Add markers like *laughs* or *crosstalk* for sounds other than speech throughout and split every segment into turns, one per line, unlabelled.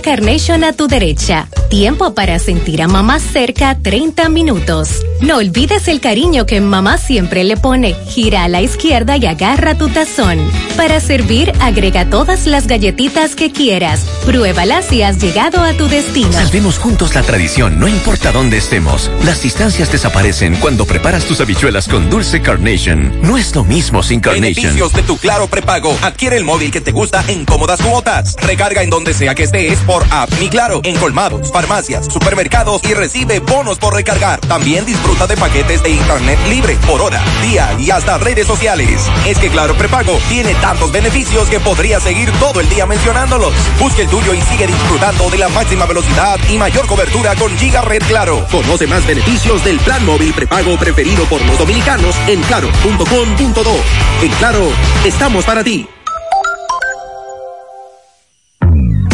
Carnation a tu derecha. Tiempo para sentir a mamá cerca 30 minutos. No olvides el cariño que mamá siempre le pone. Gira a la izquierda y agarra tu tazón. Para servir, agrega todas las galletitas que quieras. Pruébalas si has llegado a tu destino.
Salvemos juntos la tradición, no importa dónde estemos. Las distancias desaparecen cuando preparas tus habichuelas con dulce Carnation. No es lo mismo sin Carnation.
Beneficios de tu Claro prepago. Adquiere el móvil que te gusta en cómodas cuotas. Recarga en donde sea que estés por app Mi Claro en colmados, farmacias, supermercados y recibe bonos por recargar. También disfruta de paquetes de internet libre por hora, día y hasta redes sociales. Es que Claro prepago tiene tantos beneficios que podría seguir todo el día mencionándolos. Busque el tuyo y sigue disfrutando de la máxima velocidad y mayor cobertura con Giga Red Claro. Conoce más beneficios del plan móvil prepago preferido por los dominicanos en claro.com.do. En Claro, estamos para ti.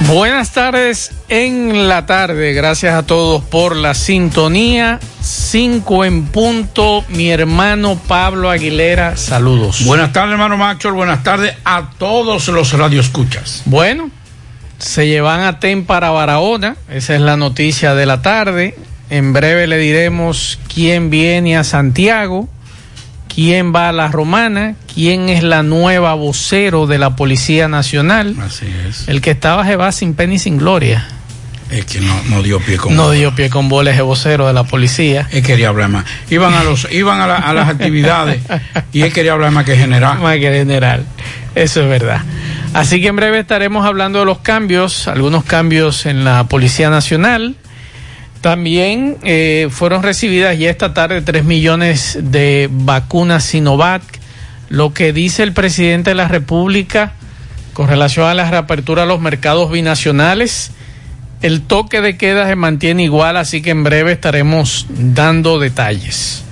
Buenas tardes en la tarde. Gracias a todos por la sintonía. 5 en punto. Mi hermano Pablo Aguilera, saludos.
Buenas tardes, hermano Macho. Buenas tardes a todos los radioescuchas.
Bueno, se llevan a TEN para Barahona. Esa es la noticia de la tarde. En breve le diremos quién viene a Santiago, quién va a la Romana, quién es la nueva vocero de la Policía Nacional.
Así es.
El que estaba se va sin pena y sin gloria.
Es que no, no dio pie con
No dio pie con bola ese vocero de la policía.
Él quería hablar más. Iban a los, iban a, la- a las actividades y él quería hablar más que general.
Más que general. Eso es verdad. Así que en breve estaremos hablando de los cambios, algunos cambios en la Policía Nacional. También eh, fueron recibidas ya esta tarde 3 millones de vacunas Sinovac. Lo que dice el presidente de la República con relación a la reapertura de los mercados binacionales. El toque de queda se mantiene igual, así que en breve estaremos dando detalles.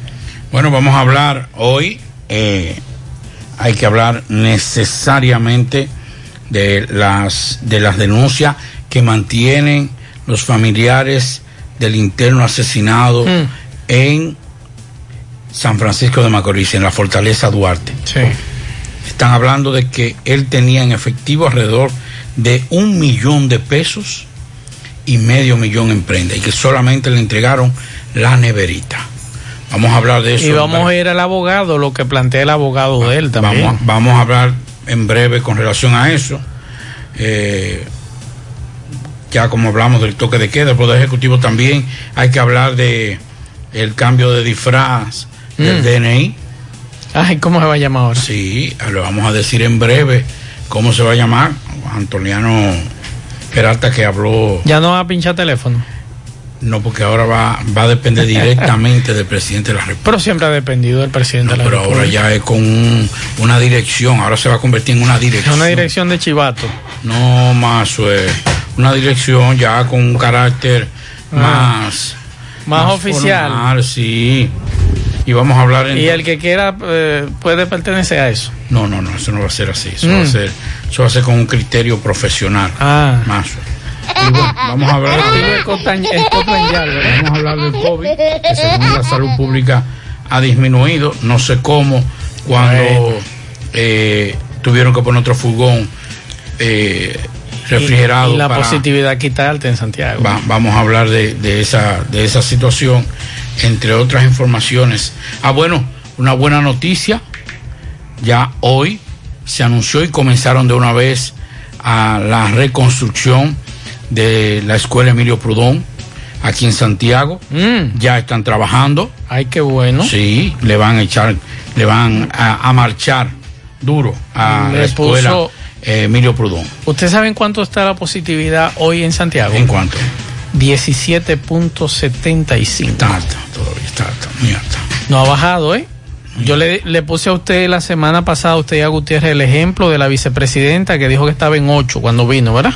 Bueno, vamos a hablar hoy. eh, hay que hablar necesariamente de las de las denuncias que mantienen los familiares del interno asesinado
Mm.
en San Francisco de Macorís, en la fortaleza Duarte.
Sí.
Están hablando de que él tenía en efectivo alrededor de un millón de pesos y medio millón en prenda y que solamente le entregaron la neverita. Vamos a hablar de eso.
Y vamos a ir al abogado, lo que plantea el abogado de él también.
Vamos, vamos a hablar en breve con relación a eso. Eh, ya como hablamos del toque de queda, el Poder Ejecutivo también hay que hablar de el cambio de disfraz del
Mm.
DNI.
Ay, ¿cómo se va a llamar ahora?
Sí, lo vamos a decir en breve cómo se va a llamar. Antoniano Peralta que habló.
Ya no va a pinchar teléfono.
No, porque ahora va, va a depender directamente del presidente de la República.
Pero siempre ha dependido del presidente
No,
de la
pero
República.
ahora ya es con un- una dirección, ahora se va a convertir en una dirección.
Una dirección de chivato.
No, más es una dirección ya con un carácter
Ah.
más...
Más oficial.
formal, sí. Y vamos a hablar en...
Y el que quiera eh, puede pertenecer a eso.
No, no, no, eso no va a ser así. Eso,
Mm.
va, a ser, eso va a ser con un criterio profesional.
Ah.
Más. Y bueno, vamos a hablar de... Vamos a hablar del COVID, que según la salud pública ha disminuido. No sé cómo, cuando eh, tuvieron que poner otro furgón eh, refrigerado.
Y, y la
para-
positividad aquí está alta en Santiago.
Va- vamos a hablar de, de esa, de esa situación, entre otras informaciones. Ah, bueno, una buena noticia. Ya hoy se anunció y comenzaron de una vez a la reconstrucción de la escuela Emilio Prudón aquí en Santiago.
Mm.
Ya están trabajando.
Ay, qué bueno.
Sí, le van a echar, le van a, a marchar duro a
Le
la escuela
puso-
Emilio Prudón.
¿Usted sabe en cuánto está la positividad hoy en Santiago?
¿En cuánto?
17.75.
Está alta, todavía está alta, muy alta.
No ha bajado, ¿eh? Yo le, le puse a usted la semana pasada, usted y a Gutiérrez, el ejemplo de la vicepresidenta que dijo que estaba en 8 cuando vino, ¿verdad?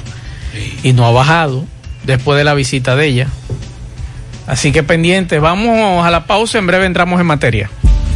Y no ha bajado después de la visita de ella. Así que pendientes, vamos a la pausa, en breve entramos en materia.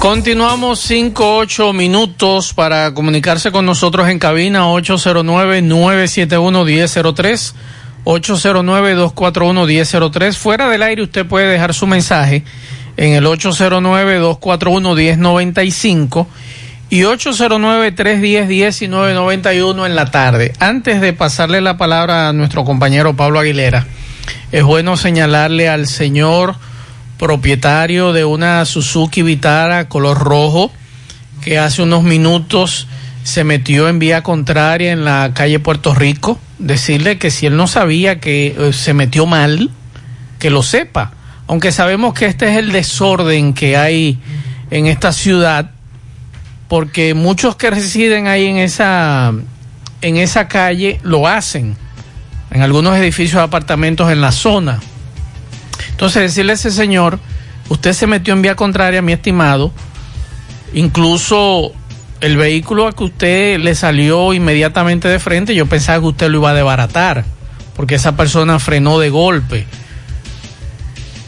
Continuamos 5, 8 minutos para comunicarse con nosotros en cabina 809-971-1003, 809-241-1003. Fuera del aire usted puede dejar su mensaje en el 809-241-1095 y 809-310-1991 en la tarde. Antes de pasarle la palabra a nuestro compañero Pablo Aguilera, es bueno señalarle al señor propietario de una Suzuki Vitara color rojo que hace unos minutos se metió en vía contraria en la calle Puerto Rico. Decirle que si él no sabía que eh, se metió mal, que lo sepa. Aunque sabemos que este es el desorden que hay en esta ciudad, porque muchos que residen ahí en esa, en esa calle lo hacen, en algunos edificios apartamentos en la zona. Entonces, decirle a ese señor, usted se metió en vía contraria, mi estimado, incluso el vehículo a que usted le salió inmediatamente de frente, yo pensaba que usted lo iba a desbaratar, porque esa persona frenó de golpe.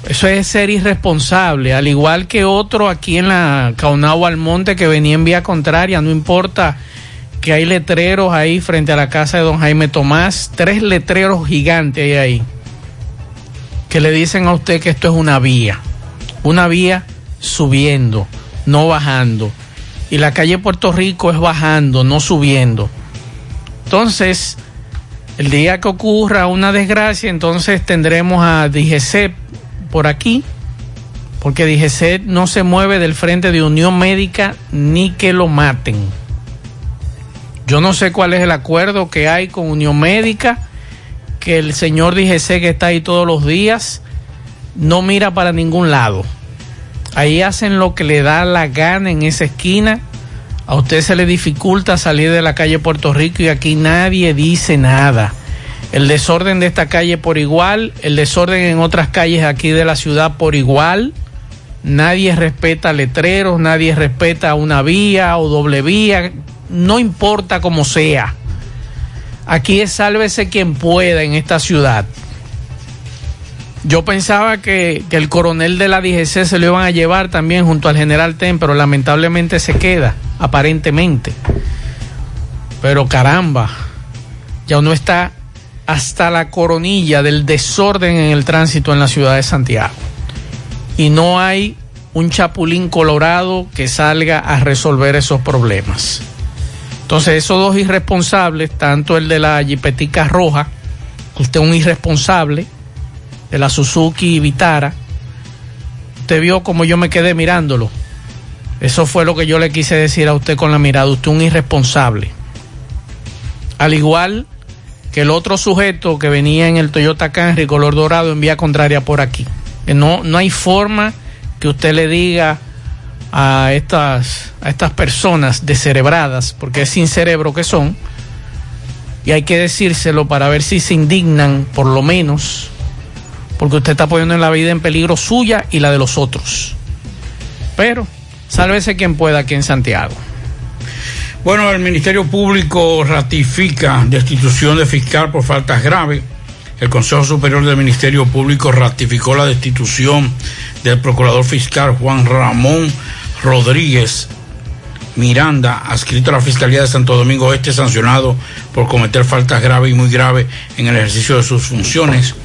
Eso es ser irresponsable, al igual que otro aquí en la Caunao Almonte que venía en vía contraria, no importa que hay letreros ahí frente a la casa de don Jaime Tomás, tres letreros gigantes hay ahí que le dicen a usted que esto es una vía, una vía subiendo, no bajando. Y la calle Puerto Rico es bajando, no subiendo. Entonces, el día que ocurra una desgracia, entonces tendremos a DGC por aquí, porque DGC no se mueve del frente de Unión Médica ni que lo maten. Yo no sé cuál es el acuerdo que hay con Unión Médica que el señor DGC que está ahí todos los días no mira para ningún lado. Ahí hacen lo que le da la gana en esa esquina. A usted se le dificulta salir de la calle Puerto Rico y aquí nadie dice nada. El desorden de esta calle por igual, el desorden en otras calles aquí de la ciudad por igual. Nadie respeta letreros, nadie respeta una vía o doble vía, no importa cómo sea. Aquí es sálvese quien pueda en esta ciudad. Yo pensaba que, que, el coronel de la DGC se lo iban a llevar también junto al general Ten, pero lamentablemente se queda, aparentemente. Pero caramba, ya uno está hasta la coronilla del desorden en el tránsito en la ciudad de Santiago. Y no hay un chapulín colorado que salga a resolver esos problemas. Entonces, esos dos irresponsables, tanto el de la Jipetica Roja, usted es un irresponsable, de la Suzuki Vitara, usted vio como yo me quedé mirándolo. Eso fue lo que yo le quise decir a usted con la mirada. Usted un irresponsable. Al igual que el otro sujeto que venía en el Toyota Camry color dorado en vía contraria por aquí. Que no, no hay forma que usted le diga a estas, a estas personas descerebradas, porque es sin cerebro que son, y hay que decírselo para ver si se indignan, por lo menos, porque usted está poniendo en la vida en peligro suya y la de los otros. Pero, sálvese quien pueda aquí en Santiago.
Bueno, el Ministerio Público ratifica destitución de fiscal por faltas graves. El Consejo Superior del Ministerio Público ratificó la destitución del procurador fiscal Juan Ramón Rodríguez Miranda, adscrito a la Fiscalía de Santo Domingo Este, sancionado por cometer faltas graves y muy graves en el ejercicio de sus funciones.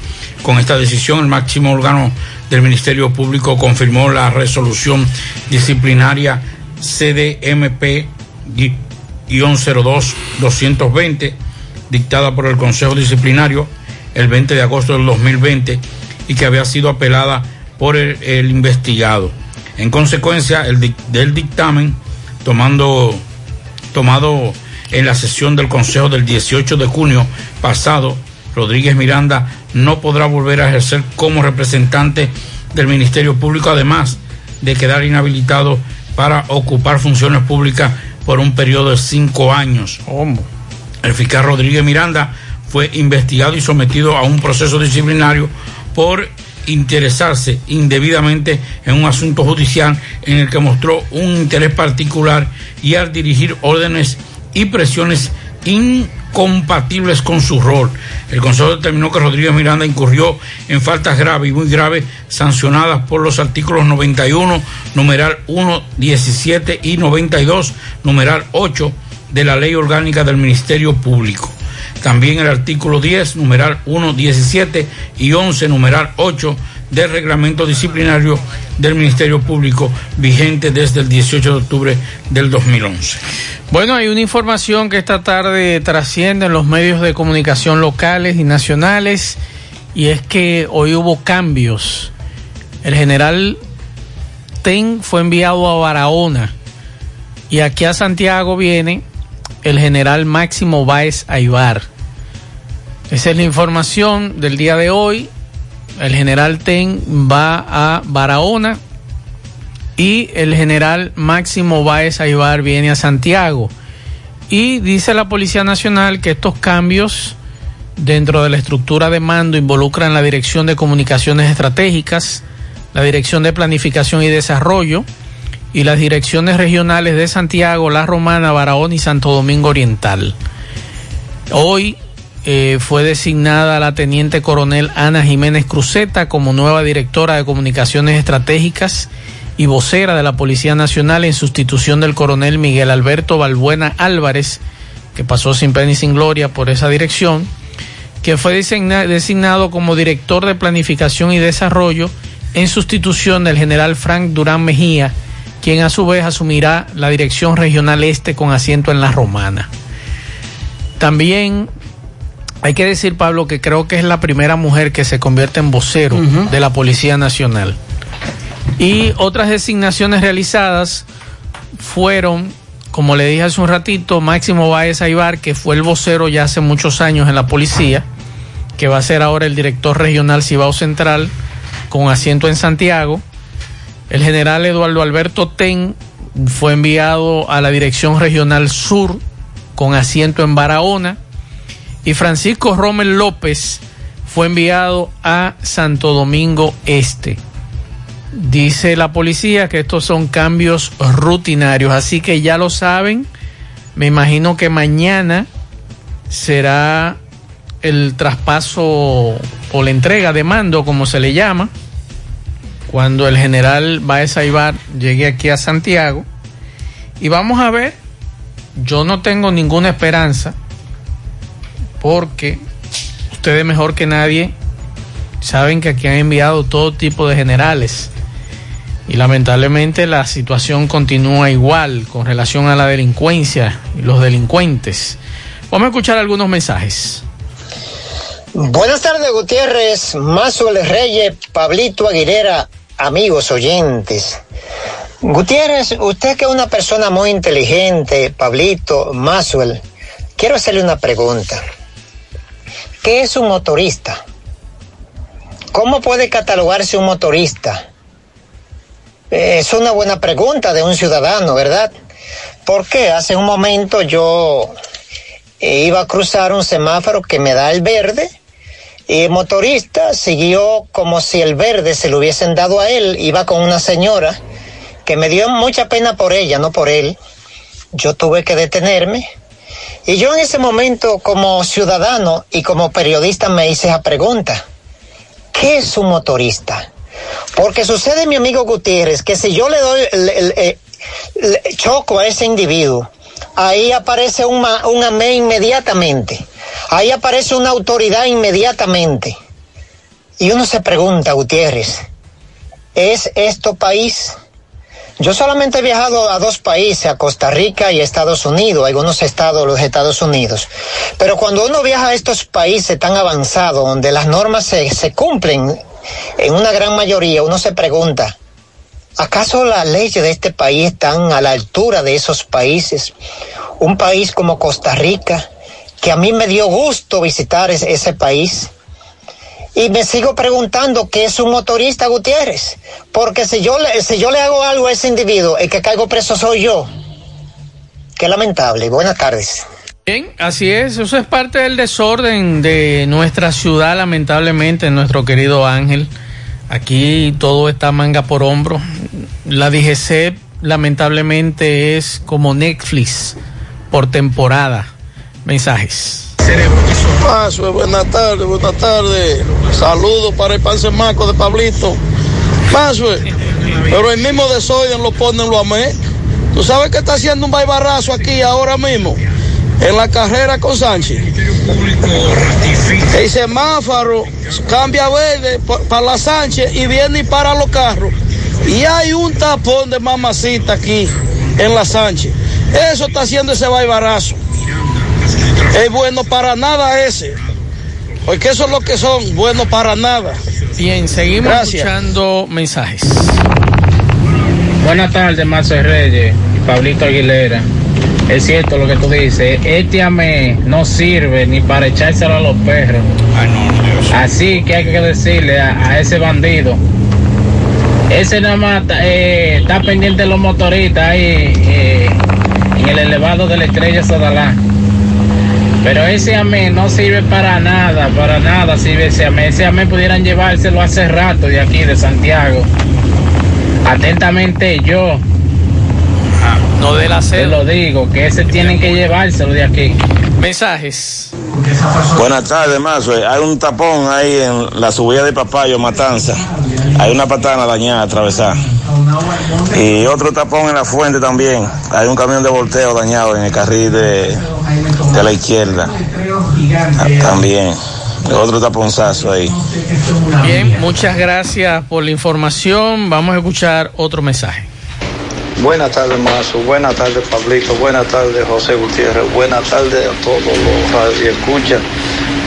Con esta decisión, el máximo órgano del Ministerio Público confirmó la resolución disciplinaria CDMP-02-220 dictada por el Consejo Disciplinario el 20 de agosto del 2020 y que había sido apelada por el, el investigado. En consecuencia el, del dictamen, tomando, tomado en la sesión del Consejo del 18 de junio pasado, Rodríguez Miranda no podrá volver a ejercer como representante del Ministerio Público, además de quedar inhabilitado para ocupar funciones públicas por un periodo de cinco años. El fiscal Rodríguez Miranda fue investigado y sometido a un proceso disciplinario por interesarse indebidamente en un asunto judicial en el que mostró un interés particular y al dirigir órdenes y presiones incompatibles con su rol. El Consejo determinó que Rodríguez Miranda incurrió en faltas graves y muy graves sancionadas por los artículos 91, numeral 1, 17 y 92, numeral 8 de la Ley Orgánica del Ministerio Público. También el artículo 10, numeral 1, 17 y 11, numeral 8 del reglamento disciplinario del Ministerio Público vigente desde el 18 de octubre del 2011.
Bueno, hay una información que esta tarde trasciende en los medios de comunicación locales y nacionales y es que hoy hubo cambios. El general Ten fue enviado a Barahona y aquí a Santiago viene el general Máximo Báez Aybar. Esa es la información del día de hoy. El general Ten va a Barahona y el general Máximo Báez Aybar viene a Santiago. Y dice la Policía Nacional que estos cambios dentro de la estructura de mando involucran la Dirección de Comunicaciones Estratégicas, la Dirección de Planificación y Desarrollo y las direcciones regionales de Santiago, La Romana, Barahona y Santo Domingo Oriental. Hoy eh, fue designada la teniente coronel Ana Jiménez Cruzeta como nueva directora de Comunicaciones Estratégicas y vocera de la Policía Nacional en sustitución del coronel Miguel Alberto Balbuena Álvarez, que pasó sin pena y sin gloria por esa dirección, que fue designado como director de Planificación y Desarrollo en sustitución del general Frank Durán Mejía, quien a su vez asumirá la Dirección Regional Este con asiento en La Romana. También hay que decir, Pablo, que creo que es la primera mujer que se convierte en vocero de la Policía Nacional. Y otras designaciones realizadas fueron, como le dije hace un ratito, Máximo Báez Aybar, que fue el vocero ya hace muchos años en la policía, que va a ser ahora el director regional Cibao Central, con asiento en Santiago. El general Eduardo Alberto Ten fue enviado a la Dirección Regional Sur, con asiento en Barahona. Y Francisco Rommel López fue enviado a Santo Domingo Este. Dice la policía que estos son cambios rutinarios, así que ya lo saben. Me imagino que mañana será el traspaso o la entrega de mando, como se le llama, cuando el general Baez Aybar llegue aquí a Santiago. Y vamos a ver, yo no tengo ninguna esperanza, porque ustedes mejor que nadie saben que aquí han enviado todo tipo de generales y lamentablemente la situación continúa igual con relación a la delincuencia y los delincuentes. Vamos a escuchar algunos mensajes.
Buenas tardes, Gutiérrez, Mazuel Reyes, Pablito Aguilera, amigos oyentes. Gutiérrez, usted que es una persona muy inteligente, Pablito, Mazuel, quiero hacerle una pregunta. ¿Qué es un motorista? ¿Cómo puede catalogarse un motorista? Es una buena pregunta de un ciudadano, ¿verdad? Porque hace un momento yo eh, iba a cruzar un semáforo que me da el verde y el motorista siguió como si el verde se lo hubiesen dado a él. Iba con una señora que me dio mucha pena por ella, no por él. Yo tuve que detenerme. Y yo en ese momento como ciudadano y como periodista me hice esa pregunta. ¿Qué es un motorista? Porque sucede, mi amigo Gutiérrez, que si yo le doy, el, eh, choco a ese individuo, ahí aparece un, un amén inmediatamente. Ahí aparece una autoridad inmediatamente. Y uno se pregunta, Gutiérrez, ¿es esto país? Yo solamente he viajado a dos países, a Costa Rica y Estados Unidos, algunos estados de los Estados Unidos. Pero cuando uno viaja a estos países tan avanzados, donde las normas se, se cumplen en una gran mayoría, uno se pregunta, ¿acaso las leyes de este país están a la altura de esos países? Un país como Costa Rica, que a mí me dio gusto visitar ese, país. Y me sigo preguntando qué es un motorista Gutiérrez. Porque si yo, si yo le hago algo a ese individuo, el que caigo preso soy yo. Qué lamentable. Buenas tardes.
Bien, así es. Eso es parte del desorden de nuestra ciudad, lamentablemente, nuestro querido Ángel. Aquí todo está manga por hombro. La DGC, lamentablemente, es como Netflix por temporada. Mensajes.
Paso, buenas tardes, buenas tardes. Saludos para el pan Marco de Pablito. Paso, pero el mismo de Soyan lo ponen lo amé. ¿Tú sabes que está haciendo un baibarrazo aquí ahora mismo? En la carrera con Sánchez. El semáforo cambia verde para la Sánchez y viene y para los carros. Y hay un tapón de mamacita aquí en la Sánchez. Eso está haciendo ese baibarazo. Es bueno para nada ese. Porque eso es lo que son, bueno para nada.
Bien, seguimos escuchando mensajes.
Buenas tardes, Marcel Reyes y Pablito Aguilera. Es cierto lo que tú dices, este amé no sirve ni para echárselo a los perros. Así que hay que decirle a, a ese bandido. Ese nada más eh, está pendiente de los motoristas ahí eh, en el elevado de la estrella Sodalá. Pero ese amén no sirve para nada, para nada sirve ese amén. Ese amén pudieran llevárselo hace rato de aquí, de Santiago. Atentamente yo.
No de la
Te lo digo, que ese tienen que llevárselo de aquí.
Mensajes.
Buenas tardes, Mazo. Hay un tapón ahí en la subida de Papayo, Matanza. Hay una patana dañada, atravesada. Y otro tapón en la fuente también. Hay un camión de volteo dañado en el carril de, de la izquierda. También. Otro taponzazo ahí.
Bien, muchas gracias por la información. Vamos a escuchar otro mensaje.
Buenas tardes, Mazo. Buenas tardes, Pablito. Buenas tardes, José Gutiérrez. Buenas tardes a todos los radioescuchas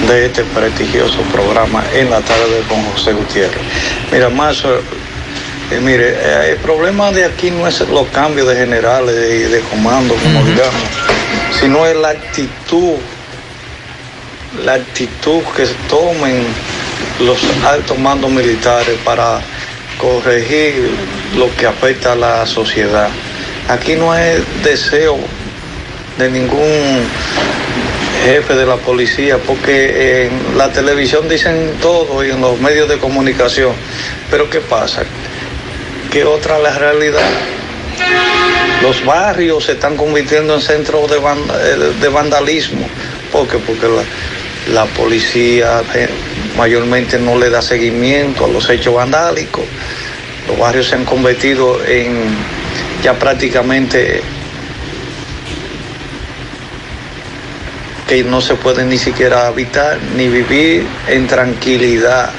de este prestigioso programa en la tarde con José Gutiérrez. Mira, Mazo, eh, mire, eh, el problema de aquí no es los cambios de generales y de, comando, como digamos, sino es la actitud, la actitud que tomen los altos mandos militares para corregir lo que afecta a la sociedad. Aquí no hay deseo de ningún jefe de la policía, porque en la televisión dicen todo y en los medios de comunicación. Pero ¿qué pasa? Que otra la realidad. Los barrios se están convirtiendo en centros de, de vandalismo. ¿Por qué? Porque la, la policía eh, mayormente no le da seguimiento a los hechos vandálicos. Los barrios se han convertido en ya prácticamente que no se puede ni siquiera habitar ni vivir en tranquilidad,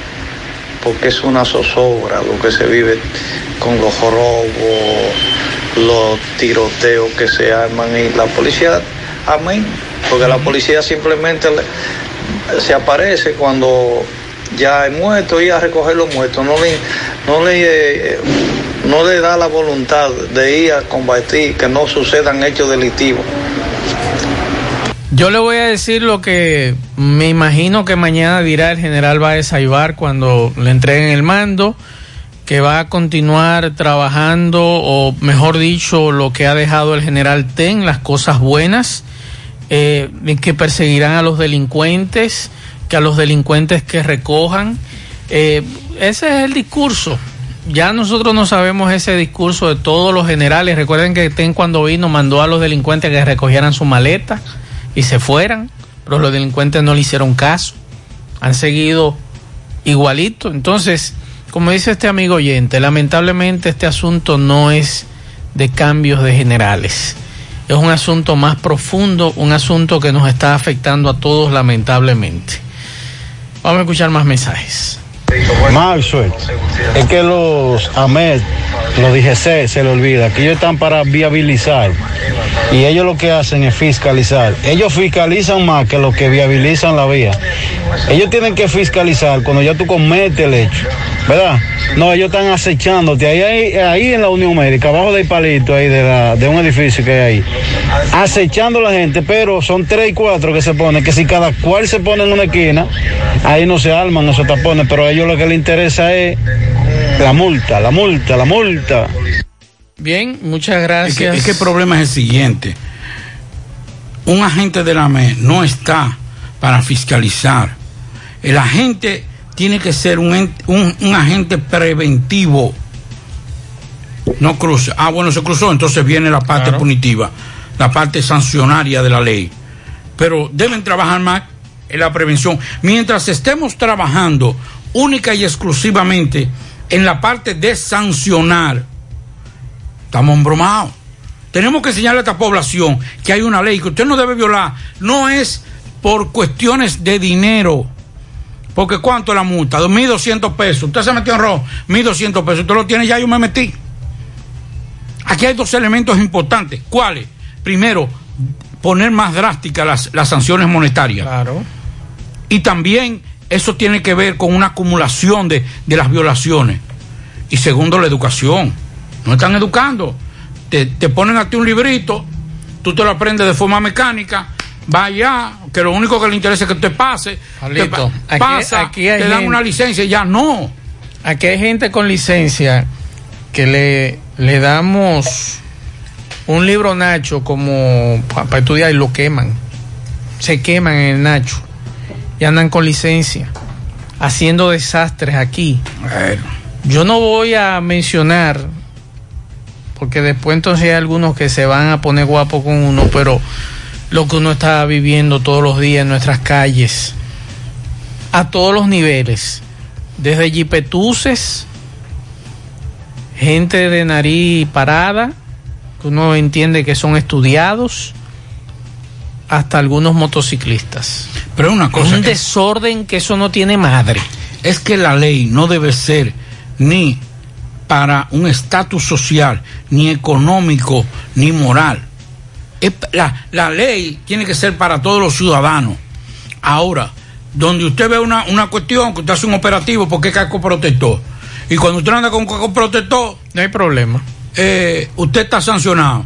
porque es una zozobra lo que se vive con los robos, los tiroteos que se arman y la policía, amén, porque la policía simplemente le- se aparece cuando ya hay muertos y a recoger los muertos, no le, no le, no le da la voluntad de ir a combatir que no sucedan hechos delictivos.
Yo le voy a decir lo que me imagino que mañana dirá el general Baez Aybar cuando le entreguen el mando, que va a continuar trabajando, o mejor dicho, lo que ha dejado el general Ten, las cosas buenas, eh, que perseguirán a los delincuentes, que a los delincuentes que recojan. Eh, ese es el discurso. Ya nosotros no sabemos ese discurso de todos los generales. Recuerden que Ten cuando vino mandó a los delincuentes que recogieran su maleta y se fueran, pero los delincuentes no le hicieron caso, han seguido igualito. Entonces, como dice este amigo oyente, lamentablemente este asunto no es de cambios de generales, es un asunto más profundo, un asunto que nos está afectando a todos lamentablemente. Vamos a escuchar más mensajes.
Maxwell, es que los AMED, los DGC, se le olvida que ellos están para viabilizar y ellos lo que hacen es fiscalizar. Ellos fiscalizan más que los que viabilizan la vía. Ellos tienen que fiscalizar cuando ya tú cometes el hecho, ¿verdad? No, ellos están acechándote ahí, ahí, en la Unión Médica, abajo del palito ahí de, de un edificio que hay ahí, acechando a la gente, pero son tres y cuatro que se ponen, que si cada cual se pone en una esquina, ahí no se arman esos tapones, pero a ellos lo que les interesa es la multa, la multa, la multa.
Bien, muchas gracias.
Es que, es que el problema es el siguiente. Un agente de la ME no está para fiscalizar. El agente tiene que ser un, un agente preventivo. No cruza. Ah, bueno, se cruzó, entonces viene la parte punitiva, la parte sancionaria de la ley. Pero deben trabajar más en la prevención. Mientras estemos trabajando única y exclusivamente en la parte de sancionar, estamos embromados. Tenemos que enseñarle a esta población que hay una ley que usted no debe violar. No es por cuestiones de dinero. Porque ¿cuánto es la multa? 1.200 pesos. Usted se metió en rojo, 1.200 pesos. Usted lo tiene ya, yo me metí. Aquí hay dos elementos importantes. ¿Cuáles? Primero, poner más drásticas las, las sanciones monetarias.
Claro.
Y también eso tiene que ver con una acumulación de, de las violaciones. Y segundo, la educación. No están educando. Te, te ponen a ti un librito, tú te lo aprendes de forma mecánica, va allá, que lo único que le interesa es que te pase. te
Pablito,
pa-
aquí-
pasa,
aquí
te dan
gente-
una licencia ya no.
Aquí hay gente con licencia que le, le damos un libro Nacho como para estudiar y lo queman. Se queman en el Nacho y andan con licencia haciendo desastres aquí. Yo no voy a mencionar porque después entonces hay algunos que se van a poner guapos con uno, pero lo que uno está viviendo todos los días en nuestras calles, a todos los niveles, desde jipetuces, gente de nariz parada, que uno entiende que son estudiados, hasta algunos motociclistas.
Pero una cosa
un
que-
desorden que eso no tiene madre.
Es que la ley no debe ser ni para un estatus social, ni económico, ni moral. La, la ley tiene que ser para todos los ciudadanos. Ahora, donde usted ve una, una cuestión, que usted hace un operativo porque es casco protector. Y cuando usted anda con casco protector,
no hay problema.
usted está sancionado.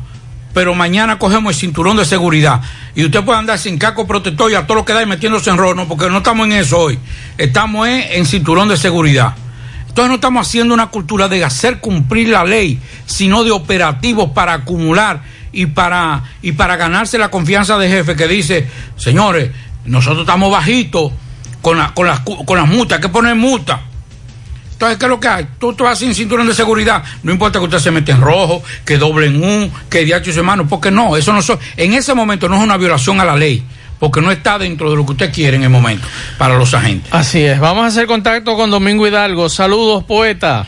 Pero mañana cogemos el cinturón de seguridad. Y usted puede andar sin casco protector y a todo lo que da y metiéndose en rono, porque no estamos en eso hoy. Estamos en, en cinturón de seguridad. Entonces no estamos haciendo una cultura de hacer cumplir la ley, sino de operativos para acumular y para, y para ganarse la confianza de jefe que dice, señores, nosotros estamos bajitos con, la- con, las, con las multas, hay que poner multas. Entonces, ¿qué es lo que hay? Tú te vas sin cinturón de seguridad. No importa que usted se mete en rojo, que doble en un, que diacho su hermano, porque no, eso no son. En ese momento no es una violación a la ley, porque no está dentro de lo que usted quiere en el momento para los agentes.
Así es, vamos a hacer contacto con Domingo Hidalgo. Saludos, poeta.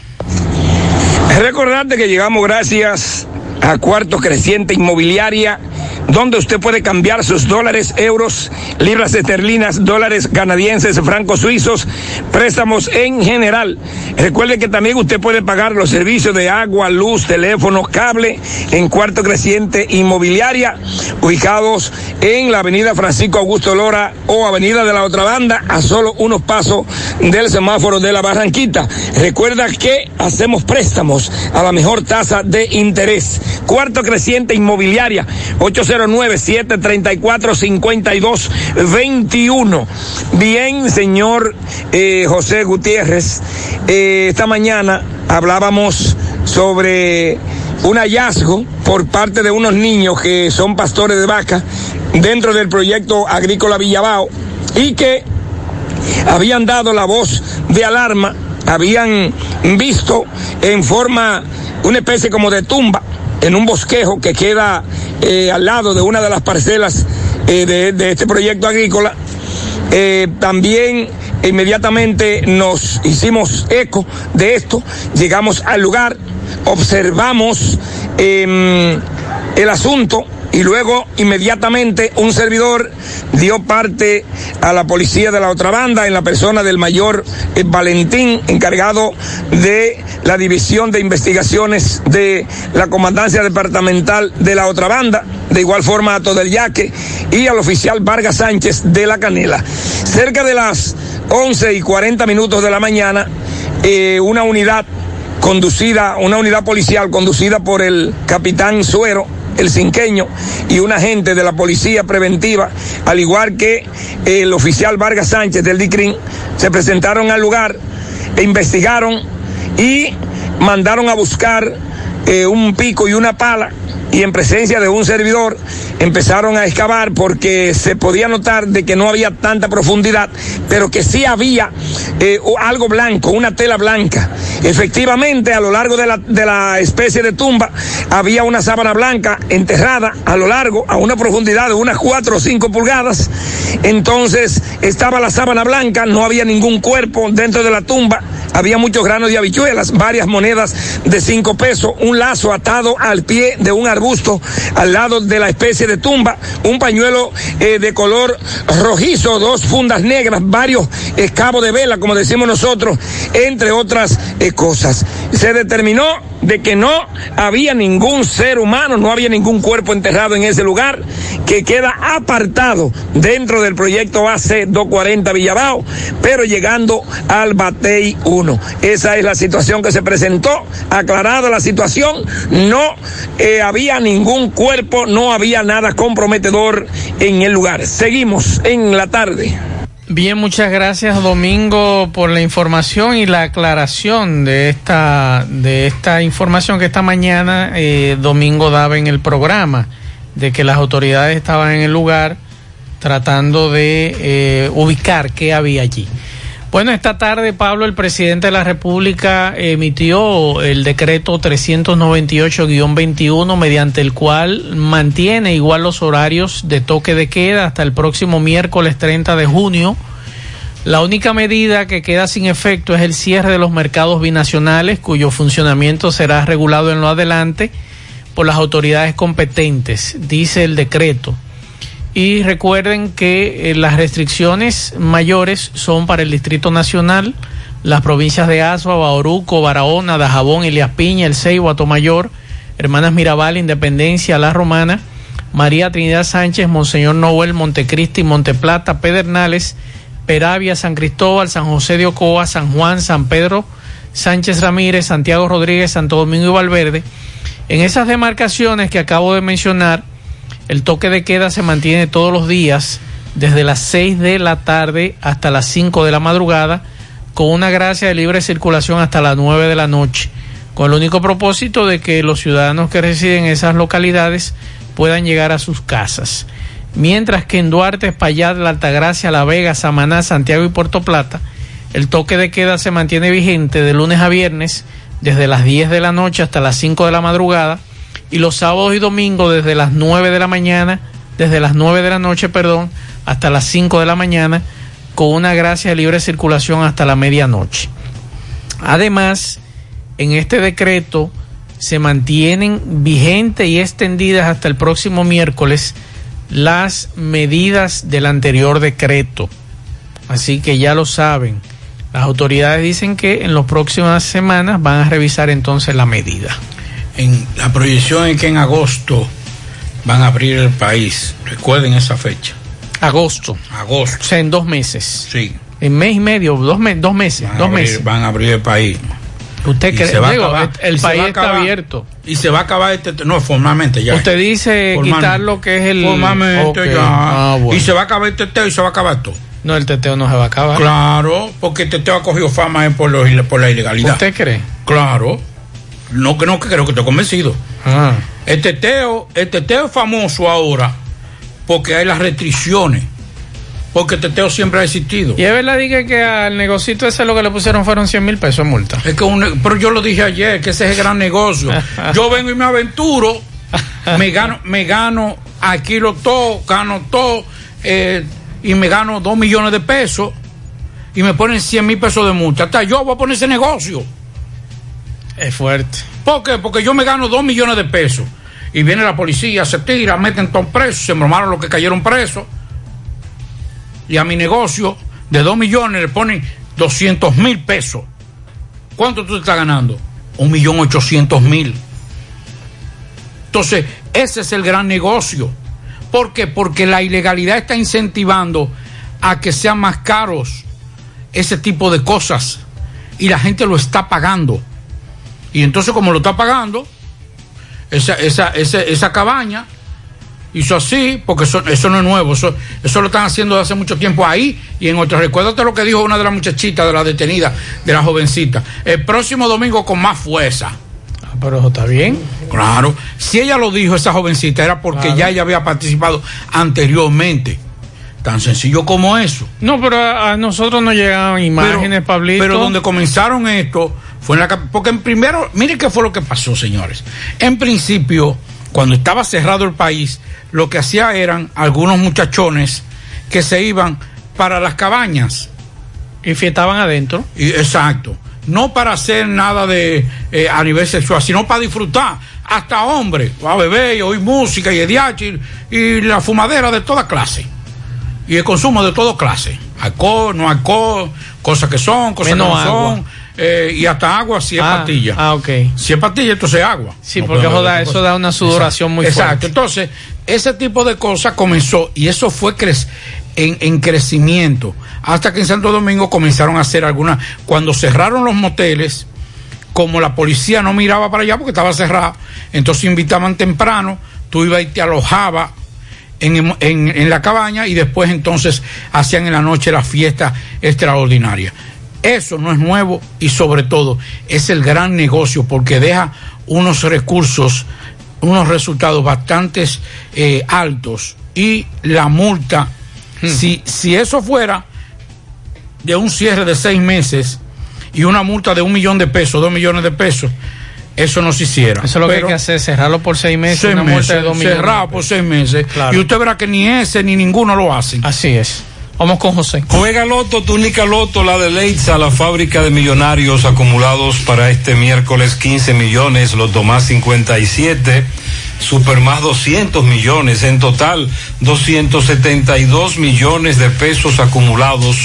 Recordarte que llegamos gracias a Cuarto Creciente Inmobiliaria, donde usted puede cambiar sus dólares, euros, libras esterlinas, dólares canadienses, francos suizos, préstamos en general. Recuerde que también usted puede pagar los servicios de agua, luz, teléfono, cable en Cuarto Creciente Inmobiliaria, ubicados en la avenida Francisco Augusto Lora o avenida de la otra banda, a solo unos pasos del semáforo de la Barranquita. Recuerda que hacemos préstamos a la mejor tasa de interés. Cuarto Creciente Inmobiliaria, 809-734-5221. Bien, señor eh, José Gutiérrez, eh, esta mañana hablábamos sobre un hallazgo por parte de unos niños que son pastores de vaca dentro del proyecto agrícola Villabao y que habían dado la voz de alarma, habían visto en forma una especie como de tumba en un bosquejo que queda eh, al lado de una de las parcelas eh, de, de este proyecto agrícola. Eh, también inmediatamente nos hicimos eco de esto, llegamos al lugar, observamos em, el asunto y luego inmediatamente un servidor dio parte a la policía de la otra banda en la persona del mayor eh, Valentín, encargado de la división de investigaciones de la comandancia departamental de la otra banda, de igual forma a todo el yaque y al oficial Vargas Sánchez de la Canela. Cerca de las 11 y 40 minutos de la mañana, eh, una unidad conducida, una unidad policial conducida por el capitán Suero, el cinqueño, y un agente de la policía preventiva, al igual que el oficial Vargas Sánchez del DICRIN, se presentaron al lugar e investigaron y mandaron a buscar eh, un pico y una pala y en presencia de un servidor empezaron a excavar porque se podía notar de que no había tanta profundidad, pero que sí había eh, algo blanco, una tela blanca. Efectivamente, a lo largo de la, de la especie de tumba había una sábana blanca enterrada a lo largo, a una profundidad de unas cuatro o cinco pulgadas. Entonces estaba la sábana blanca, no había ningún cuerpo dentro de la tumba había muchos granos de habichuelas, varias monedas de cinco pesos, un lazo atado al pie de un arbusto al lado de la especie de tumba, un pañuelo eh, de color rojizo, dos fundas negras, varios escabos de vela, como decimos nosotros, entre otras eh, cosas. Se determinó de que no había ningún ser humano, no había ningún cuerpo enterrado en ese lugar, que queda apartado dentro del proyecto AC 240 Villabao, pero llegando al Batey 1. Esa es la situación que se presentó. Aclarada la situación, no eh, había ningún cuerpo, no había nada comprometedor en el lugar. Seguimos en la tarde.
Bien, muchas gracias Domingo por la información y la aclaración de esta de esta información que esta mañana eh, Domingo daba en el programa de que las autoridades estaban en el lugar tratando de eh, ubicar qué había allí. Bueno, esta tarde, Pablo, el presidente de la República emitió el decreto 398-21 mediante el cual mantiene igual los horarios de toque de queda hasta el próximo miércoles 30 de junio. La única medida que queda sin efecto es el cierre de los mercados binacionales, cuyo funcionamiento será regulado en lo adelante por las autoridades competentes, dice el decreto. Y recuerden que eh, las restricciones mayores son para el Distrito Nacional, las provincias de Azua, Bauruco, Barahona, Dajabón, Elias Piña, El Ceibo, Atomayor, Hermanas Mirabal, Independencia, La Romana, María Trinidad Sánchez, Monseñor Noel, Montecristi, Monteplata, Pedernales, Peravia, San Cristóbal, San José de Ocoa, San Juan, San Pedro, Sánchez Ramírez, Santiago Rodríguez, Santo Domingo y Valverde. En esas demarcaciones que acabo de mencionar, el toque de queda se mantiene todos los días desde las 6 de la tarde hasta las 5 de la madrugada con una gracia de libre circulación hasta las 9 de la noche, con el único propósito de que los ciudadanos que residen en esas localidades puedan llegar a sus casas. Mientras que en Duarte, Espaillat, La Altagracia, La Vega, Samaná, Santiago y Puerto Plata, el toque de queda se mantiene vigente de lunes a viernes desde las 10 de la noche hasta las 5 de la madrugada y los sábados y domingos desde las 9 de la mañana, desde las 9 de la noche, perdón, hasta las 5 de la mañana, con una gracia de libre circulación hasta la medianoche. Además, en este decreto se mantienen vigentes y extendidas hasta el próximo miércoles las medidas del anterior decreto. Así que ya lo saben. Las autoridades dicen que en las próximas semanas van a revisar entonces la medida
en la proyección es que en agosto van a abrir el país. Recuerden esa fecha.
Agosto.
Agosto.
O sea, en dos meses.
Sí.
En mes y medio, dos, dos meses.
Van
dos
a abrir,
meses.
Van a abrir el país.
Usted cree,
se va a
digo,
acabar.
el país está abierto.
Y se va a acabar este. No, formalmente ya.
Usted dice
Formalmente.
quitar lo que es el.
Formalmente ya.
Ah, bueno.
Y se va a acabar el teteo y se va a acabar todo.
No, el teteo no se va a acabar.
Claro, porque el teteo ha cogido fama es por, los- por la ilegalidad.
¿Usted cree?
Claro. No, que no, que creo que estoy convencido.
Ah.
El teteo, el teteo es famoso ahora porque hay las restricciones. Porque el teteo siempre ha existido.
Y es verdad dije que al negocito ese lo que le pusieron fueron 100 mil pesos de multa.
Es que un- pero yo lo dije ayer, que ese es el gran negocio. *laughs* Yo vengo y me aventuro, me gano, me gano, alquilo todo, gano todo, eh, y me gano dos millones de pesos, y me ponen 100 mil pesos de multa. Hasta yo voy a poner ese negocio.
Es fuerte.
¿Por qué? Porque yo me gano dos millones de pesos. y viene la policía, se tira, meten todos presos, se bromaron los que cayeron presos. Y a mi negocio de 2 millones le ponen 200 mil pesos. ¿Cuánto tú estás ganando? Un millón ochocientos mil. Entonces, ese es el gran negocio. ¿Por qué? Porque la ilegalidad está incentivando a que sean más caros ese tipo de cosas. Y la gente lo está pagando. Y entonces, como lo está pagando, esa, esa, esa, esa cabaña hizo así, porque eso, eso no es nuevo, eso, eso lo están haciendo desde hace mucho tiempo ahí y en otros. Recuérdate lo que dijo una de las muchachitas de la detenida, de la jovencita. El próximo domingo con más fuerza.
Ah, pero eso está bien.
Claro, si ella lo dijo, esa jovencita, era porque
Claro.
ya ella había participado anteriormente. Tan sencillo como eso.
No, pero a, a nosotros nos llegaban imágenes, Pablito.
Pero donde comenzaron esto fue en la porque en primero, miren qué fue lo que pasó, señores. En principio, cuando estaba cerrado el país, lo que hacía eran algunos muchachones que se iban para las cabañas.
Y fiestaban adentro.
Y, exacto. No para hacer nada de eh, a nivel sexual, sino para disfrutar. Hasta hombres, a beber y oír música y ediachi y la fumadera de toda clase. Y el consumo de toda clase. Alcohol, no alcohol, cosas que son, cosas
Menos
que no
agua.
son. Eh, y hasta agua si es
Ah,
pastilla.
Ah, ok.
Si es pastilla, entonces agua.
Sí,
No
porque eso da, eso da una sudoración muy
Exacto.
fuerte.
Entonces, ese tipo de cosas comenzó y eso fue en, en crecimiento. Hasta que en Santo Domingo comenzaron a hacer algunas. Cuando cerraron los moteles, como la policía no miraba para allá porque estaba cerrado, entonces invitaban temprano, tú ibas y te alojabas en, en- en la cabaña y después entonces hacían en la noche la fiesta extraordinaria. Eso no es nuevo y sobre todo es el gran negocio porque deja unos recursos, unos resultados bastante eh, altos y la multa, si, si eso fuera de un cierre de seis meses y una multa de un millón de pesos, dos millones de pesos, eso no se hiciera.
Eso es lo que hay que hacer, cerrarlo por seis meses,
seis
una multa de dos millones.
cerrado por seis meses.
Claro.
Y usted verá que ni ese ni ninguno lo hacen.
Así es. Vamos con José.
Juega Loto, túnica Loto, la de Leitza, la fábrica de millonarios acumulados para este miércoles 15 millones, Loto más 57, Super más 200 millones, en total 272 millones de pesos acumulados.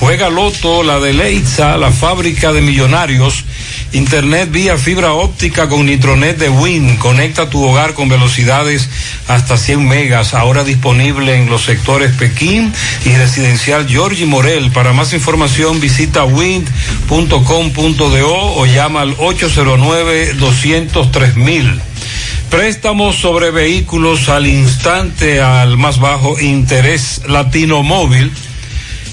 Juega Loto, la de Leitza, la fábrica de millonarios. Internet vía fibra óptica con Nitronet de Win. Conecta tu hogar con velocidades hasta 100 megas. Ahora disponible en los sectores Pekín y residencial Georgie Morel. Para más información visita wind.com.do o llama al 809-203 Préstamos sobre vehículos al instante al más bajo interés Latino Móvil.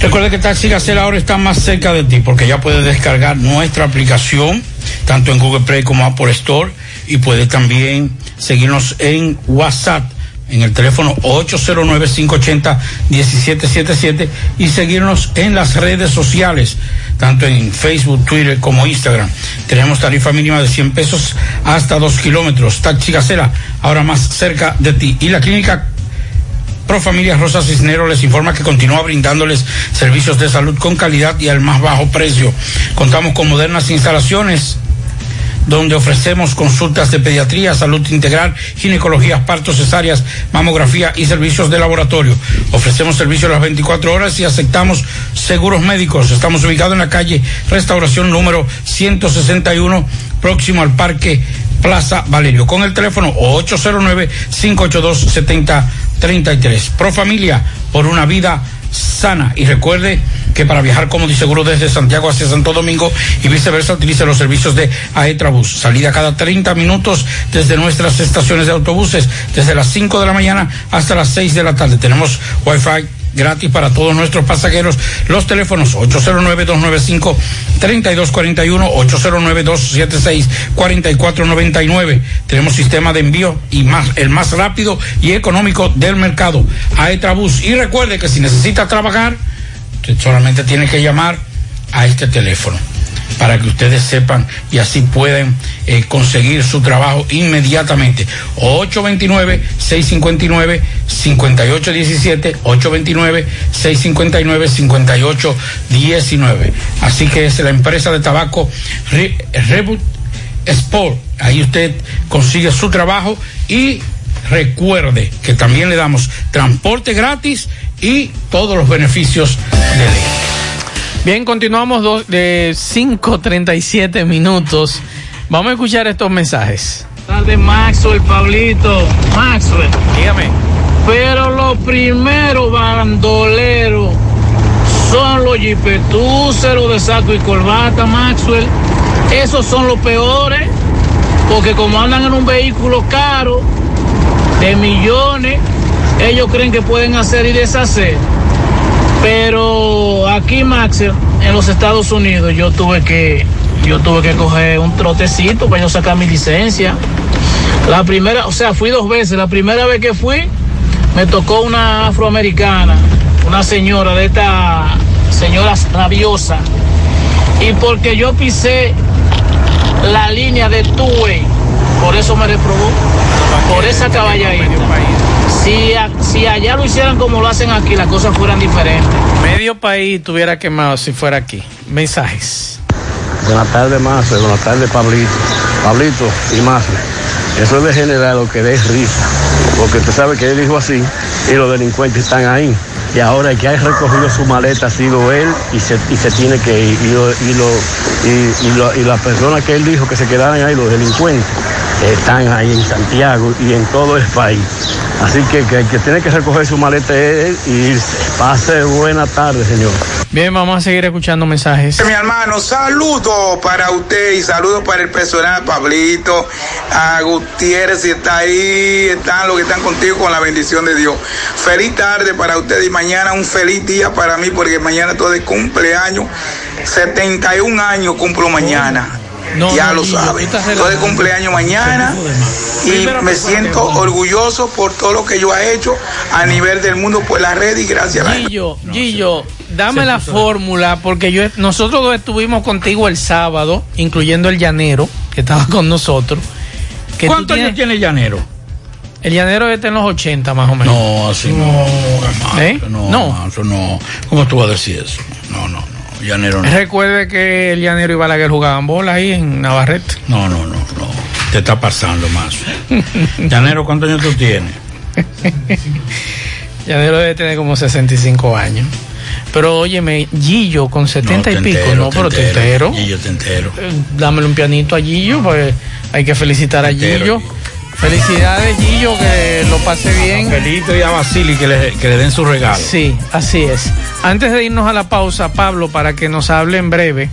Recuerda que Taxi Gacela ahora está más cerca de ti porque ya puedes descargar nuestra aplicación tanto en Google Play como Apple Store y puedes también seguirnos en WhatsApp en el teléfono 809-580-1777 y seguirnos en las redes sociales, tanto en Facebook, Twitter como Instagram. Tenemos tarifa mínima de 100 pesos hasta 2 kilómetros. Taxi Gacela, ahora más cerca de ti. Y la clínica Pro Familia Rosa Cisneros les informa que continúa brindándoles servicios de salud con calidad y al más bajo precio. Contamos con modernas instalaciones donde ofrecemos consultas de pediatría, salud integral, ginecología, partos, cesáreas, mamografía y servicios de laboratorio. Ofrecemos servicios las 24 horas y aceptamos seguros médicos. Estamos ubicados en la calle Restauración número 161, próximo al Parque Plaza Valerio, con el teléfono 809-582-7033. Pro Familia, por una vida sana. Y recuerde que para viajar como seguro desde Santiago hacia Santo Domingo y viceversa, utilice los servicios de Aetrabús. Salida cada 30 minutos desde nuestras estaciones de autobuses, desde las 5 de la mañana hasta las 6 de la tarde. Tenemos Wi-Fi gratis para todos nuestros pasajeros. Los teléfonos 809-295-3241, 809-276-4499. Tenemos sistema de envío y más, el más rápido y económico del mercado. Aetrabús. Y recuerde que si necesita trabajar, solamente tiene que llamar a este teléfono para que ustedes sepan y así pueden eh, conseguir su trabajo inmediatamente. 829-659-5817, 829-659-5819. Así que es la empresa de tabaco Reboot Sport. Ahí usted consigue su trabajo y recuerde que también le damos transporte gratis y todos los beneficios de ley.
Bien, continuamos de 5.37 minutos. Vamos a escuchar estos mensajes.
de Maxwell, Pablito. Maxwell.
Dígame.
Pero los primeros bandoleros son los jipetúceros de saco y corbata, Maxwell. Esos son los peores, porque como andan en un vehículo caro, de millones, ellos creen que pueden hacer y deshacer. Pero aquí, Max, en los Estados Unidos, yo tuve que, yo tuve que coger un trotecito para yo sacar mi licencia. La primera, o sea, fui dos veces. La primera vez que fui, me tocó una afroamericana, una señora de esta señora rabiosa. Y porque yo pisé la línea de two-way, por eso me reprobó. Por esa caballería. Si, si allá lo hicieran como lo hacen aquí, las cosas fueran diferentes.
Medio país estuviera quemado si fuera aquí. Mensajes.
Buenas tardes, Mazo. Buenas tardes, Pablito. Pablito y Mazo. Eso es de general lo que dé risa. Porque usted sabe que él dijo así y los delincuentes están ahí. Y ahora el que ha recogido su maleta ha sido él y se, y se tiene que ir. Y, lo, y, lo, y, y, lo, y las personas que él dijo que se quedaran ahí, los delincuentes, están ahí en Santiago y en todo el país. Así que, que el que tiene que recoger su maleta es él y irse. Pase buena tarde, señor.
Bien, vamos a seguir escuchando mensajes.
Mi hermano, saludo para usted y saludo para el personal, Pablito, a Gutiérrez, si está ahí, están los que están contigo con la bendición de Dios. Feliz tarde para usted y mañana un feliz día para mí porque mañana todo es cumpleaños. 71 años cumplo mañana.
No,
ya
no,
lo
Guillo,
sabe.
tú estás
Estoy de cumpleaños mañana y me siento orgulloso por todo lo que yo he hecho a nivel del mundo por la red y gracias a la
Gillo, Gillo, dame la fórmula porque yo nosotros dos estuvimos contigo el sábado, incluyendo el llanero que estaba con nosotros. Que
¿Cuántos años tiene el llanero?
El llanero está en los 80 más o menos.
No, así no,
¿Eh?
no,
No.
Manso, no. ¿Cómo tú vas a decir eso? No, no, no. Llanero no.
Recuerde que el llanero y Balaguer jugaban bola ahí en Navarrete.
No, no, no, no. Te está pasando más. *laughs* Llanero, ¿cuántos años tú tienes? *laughs*
Llanero debe tener como 65 años. Pero óyeme, Gillo con 70 y pico,
entero,
no, pero te entero.
Gillo, te entero.
Eh, Dámele un pianito a Gillo, pues hay que felicitar a
Entero,
Gillo. Felicidades, Gillo, que lo pase bien.
Felito y a Basili que le, que le den su regalo.
Sí, así es. Antes de irnos a la pausa, Pablo, para que nos hable en breve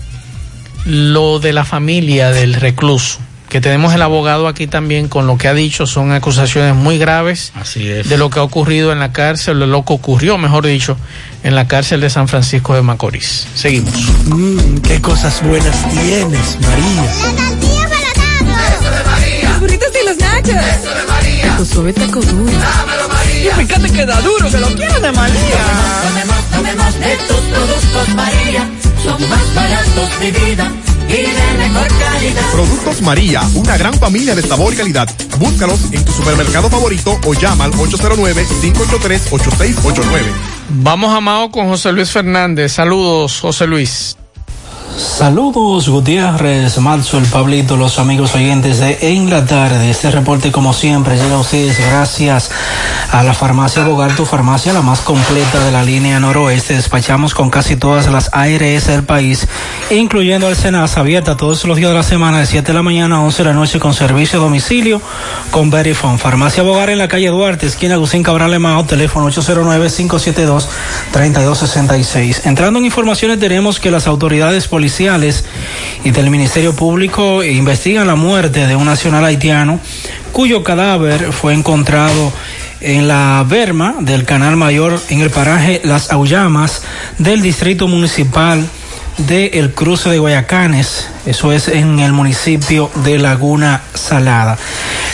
lo de la familia del recluso, que tenemos el abogado aquí también con lo que ha dicho, son acusaciones muy graves
Así es.
de lo que ha ocurrido en la cárcel, de lo que ocurrió, mejor dicho, en la cárcel de San Francisco de Macorís. Seguimos.
Mmm, qué cosas buenas tienes, María.
Los burritos y los nachos. Eso de María. Tu suave taco duro.
Y fíjate que da duro, que lo quiero de María.
Tomemos, tomemos de tus productos, María. Son más baratos de vida y de mejor calidad.
Productos María, una gran familia de sabor y calidad. Búscalos en tu supermercado favorito o llama al 809-583-8689.
Vamos a Mao con José Luis Fernández. Saludos, José Luis.
Saludos Gutiérrez, Matzo, el Pablito, los amigos oyentes de En la Tarde. Este reporte como siempre llega a ustedes gracias a la farmacia Bogar, tu farmacia la más completa de la línea noroeste. Despachamos con casi todas las ARS del país, incluyendo el Senasa, abierta todos los días de la semana de 7 de la mañana a 11 de la noche con servicio a domicilio con Verifone. Farmacia Bogar en la calle Duarte, esquina Agustín Cabral Mao, teléfono 809-572-3266. Entrando en informaciones tenemos que las autoridades policiales y del Ministerio Público investigan la muerte de un nacional haitiano cuyo cadáver fue encontrado en la berma del Canal Mayor en el paraje Las Aullamas del Distrito Municipal de El Cruce de Guayacanes, eso es en el municipio de Laguna Salada.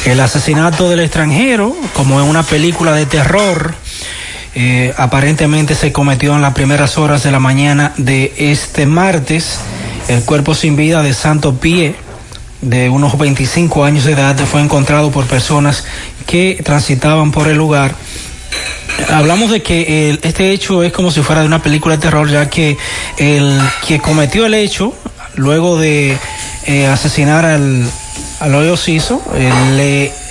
El asesinato del extranjero, como en una película de terror, eh, aparentemente se cometió en las primeras horas de la mañana de este martes. El cuerpo sin vida de Santo Pie, de unos 25 años de edad, fue encontrado por personas que transitaban por el lugar. Hablamos de que este hecho es como si fuera de una película de terror, ya que el que cometió el hecho, luego de eh, asesinar al, al hoyo Ciso, eh, le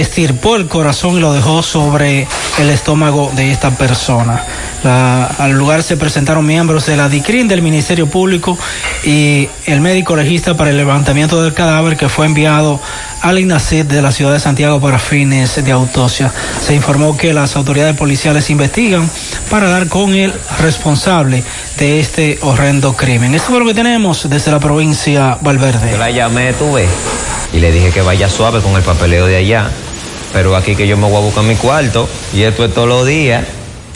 estirpó el corazón y lo dejó sobre el estómago de esta persona. La- al lugar se presentaron miembros de la DICRIN, del Ministerio Público y el médico legista para el levantamiento del cadáver que fue enviado al INACID de la ciudad de Santiago para fines de autopsia. Se informó que las autoridades policiales investigan para dar con el responsable de este horrendo crimen. Esto es lo que tenemos desde la provincia Valverde.
Yo la llamé, tú ves, y le dije que vaya suave con el papeleo de allá. Pero aquí que yo me voy a buscar mi cuarto, y esto es todos los días.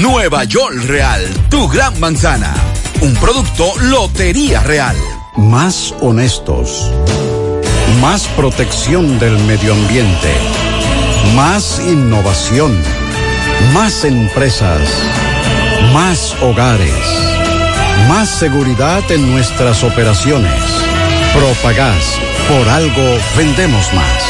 Nueva York Real, tu gran manzana. Un producto Lotería Real.
Más honestos. Más protección del medio ambiente. Más innovación. Más empresas. Más hogares. Más seguridad en nuestras operaciones. Propagás. Por algo vendemos más.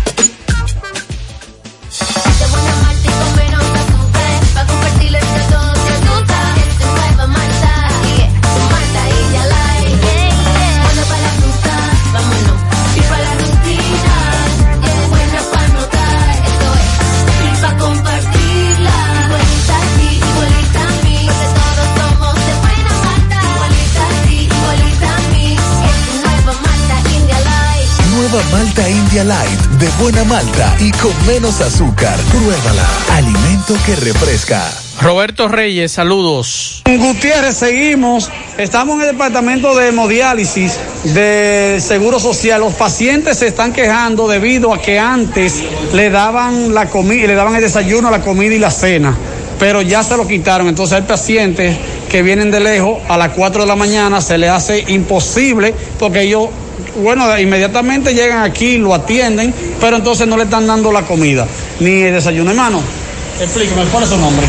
Nueva Malta India Light, de buena malta
y con menos azúcar. Pruébala. Alimento que refresca.
Roberto Reyes, saludos.
Gutiérrez, seguimos. Estamos en el departamento de hemodiálisis del Seguro Social. Los pacientes se están quejando debido a que antes le daban la comida, le daban el desayuno, la comida y la cena. Pero ya se lo quitaron. Entonces hay pacientes que vienen de lejos a las 4 de la mañana, se les hace imposible porque ellos, bueno, inmediatamente llegan aquí, lo atienden, pero entonces no le están dando la comida ni el desayuno. Hermano, explíqueme, ¿cuál es su nombre?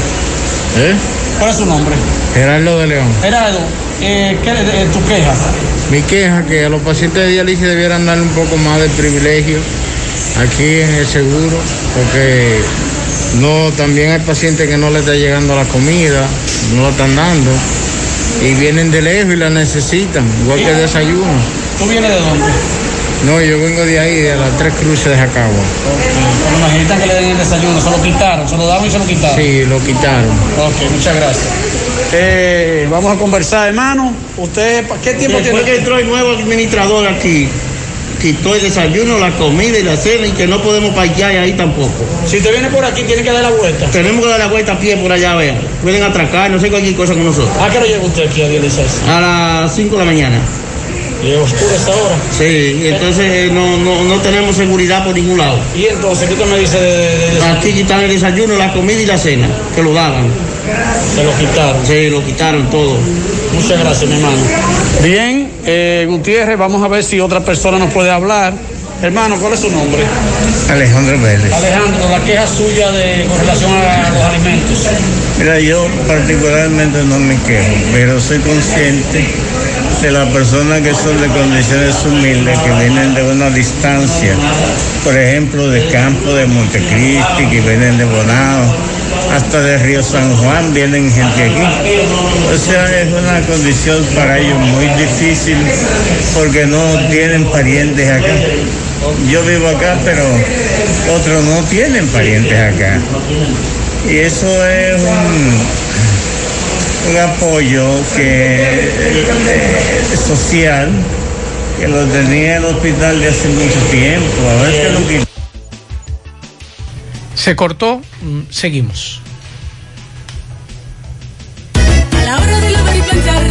¿Eh?
¿Cuál es su nombre?
Gerardo de León.
Gerardo, eh, ¿qué eh, tu queja?
Mi queja que a los pacientes de diálisis debieran darle un poco más de privilegio aquí en el seguro, porque no, también hay pacientes que no le está llegando la comida, no lo están dando, y vienen de lejos y la necesitan, igual que el desayuno.
¿Tú vienes de dónde?
No, yo vengo de ahí, de las tres cruces de Jacagua.
Cuando necesitan que le den el desayuno, se lo quitaron, se lo daban y se lo quitaron.
Sí, lo quitaron.
Ok, muchas gracias. Eh, vamos a conversar, hermano. ¿Usted qué tiempo
Después
tiene?
que entró el nuevo administrador aquí, quitó el desayuno, la comida y la cena y que no podemos parquear ahí tampoco.
Si te viene por aquí, tiene que dar la vuelta.
Tenemos que dar la vuelta a pie por allá, vean. Pueden atracar, no sé cualquier cosa con nosotros.
¿A qué hora llega usted aquí a 16?
A las 5 de la mañana.
¿Y es oscuro esta hora?
Sí, entonces eh, no, no, no tenemos seguridad por ningún lado.
¿Y entonces qué usted me dice de, de- de-
Aquí quitan el desayuno, la comida y la cena, que lo daban.
Se lo quitaron.
Sí, lo quitaron todo.
Muchas gracias, mi hermano. Bien, eh, Gutiérrez, vamos a ver si otra persona nos puede hablar. Hermano, ¿cuál es su nombre?
Alejandro Vélez.
Alejandro, la queja suya de, con relación a los alimentos.
Mira, yo particularmente no me quejo, pero soy consciente de las personas que son de condiciones humildes, que vienen de una distancia, por ejemplo, de Campo de Montecristi, que vienen de Bonao, hasta de Río San Juan vienen gente aquí. O sea, es una condición para ellos muy difícil porque no tienen parientes acá. Yo vivo acá, pero otros no tienen parientes acá. Y eso es un, un apoyo que eh, social que lo tenía el hospital de hace mucho tiempo. A ver qué lo quitó.
Se cortó, mm, seguimos.
A la hora de lavar y planchar,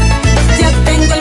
ya tengo el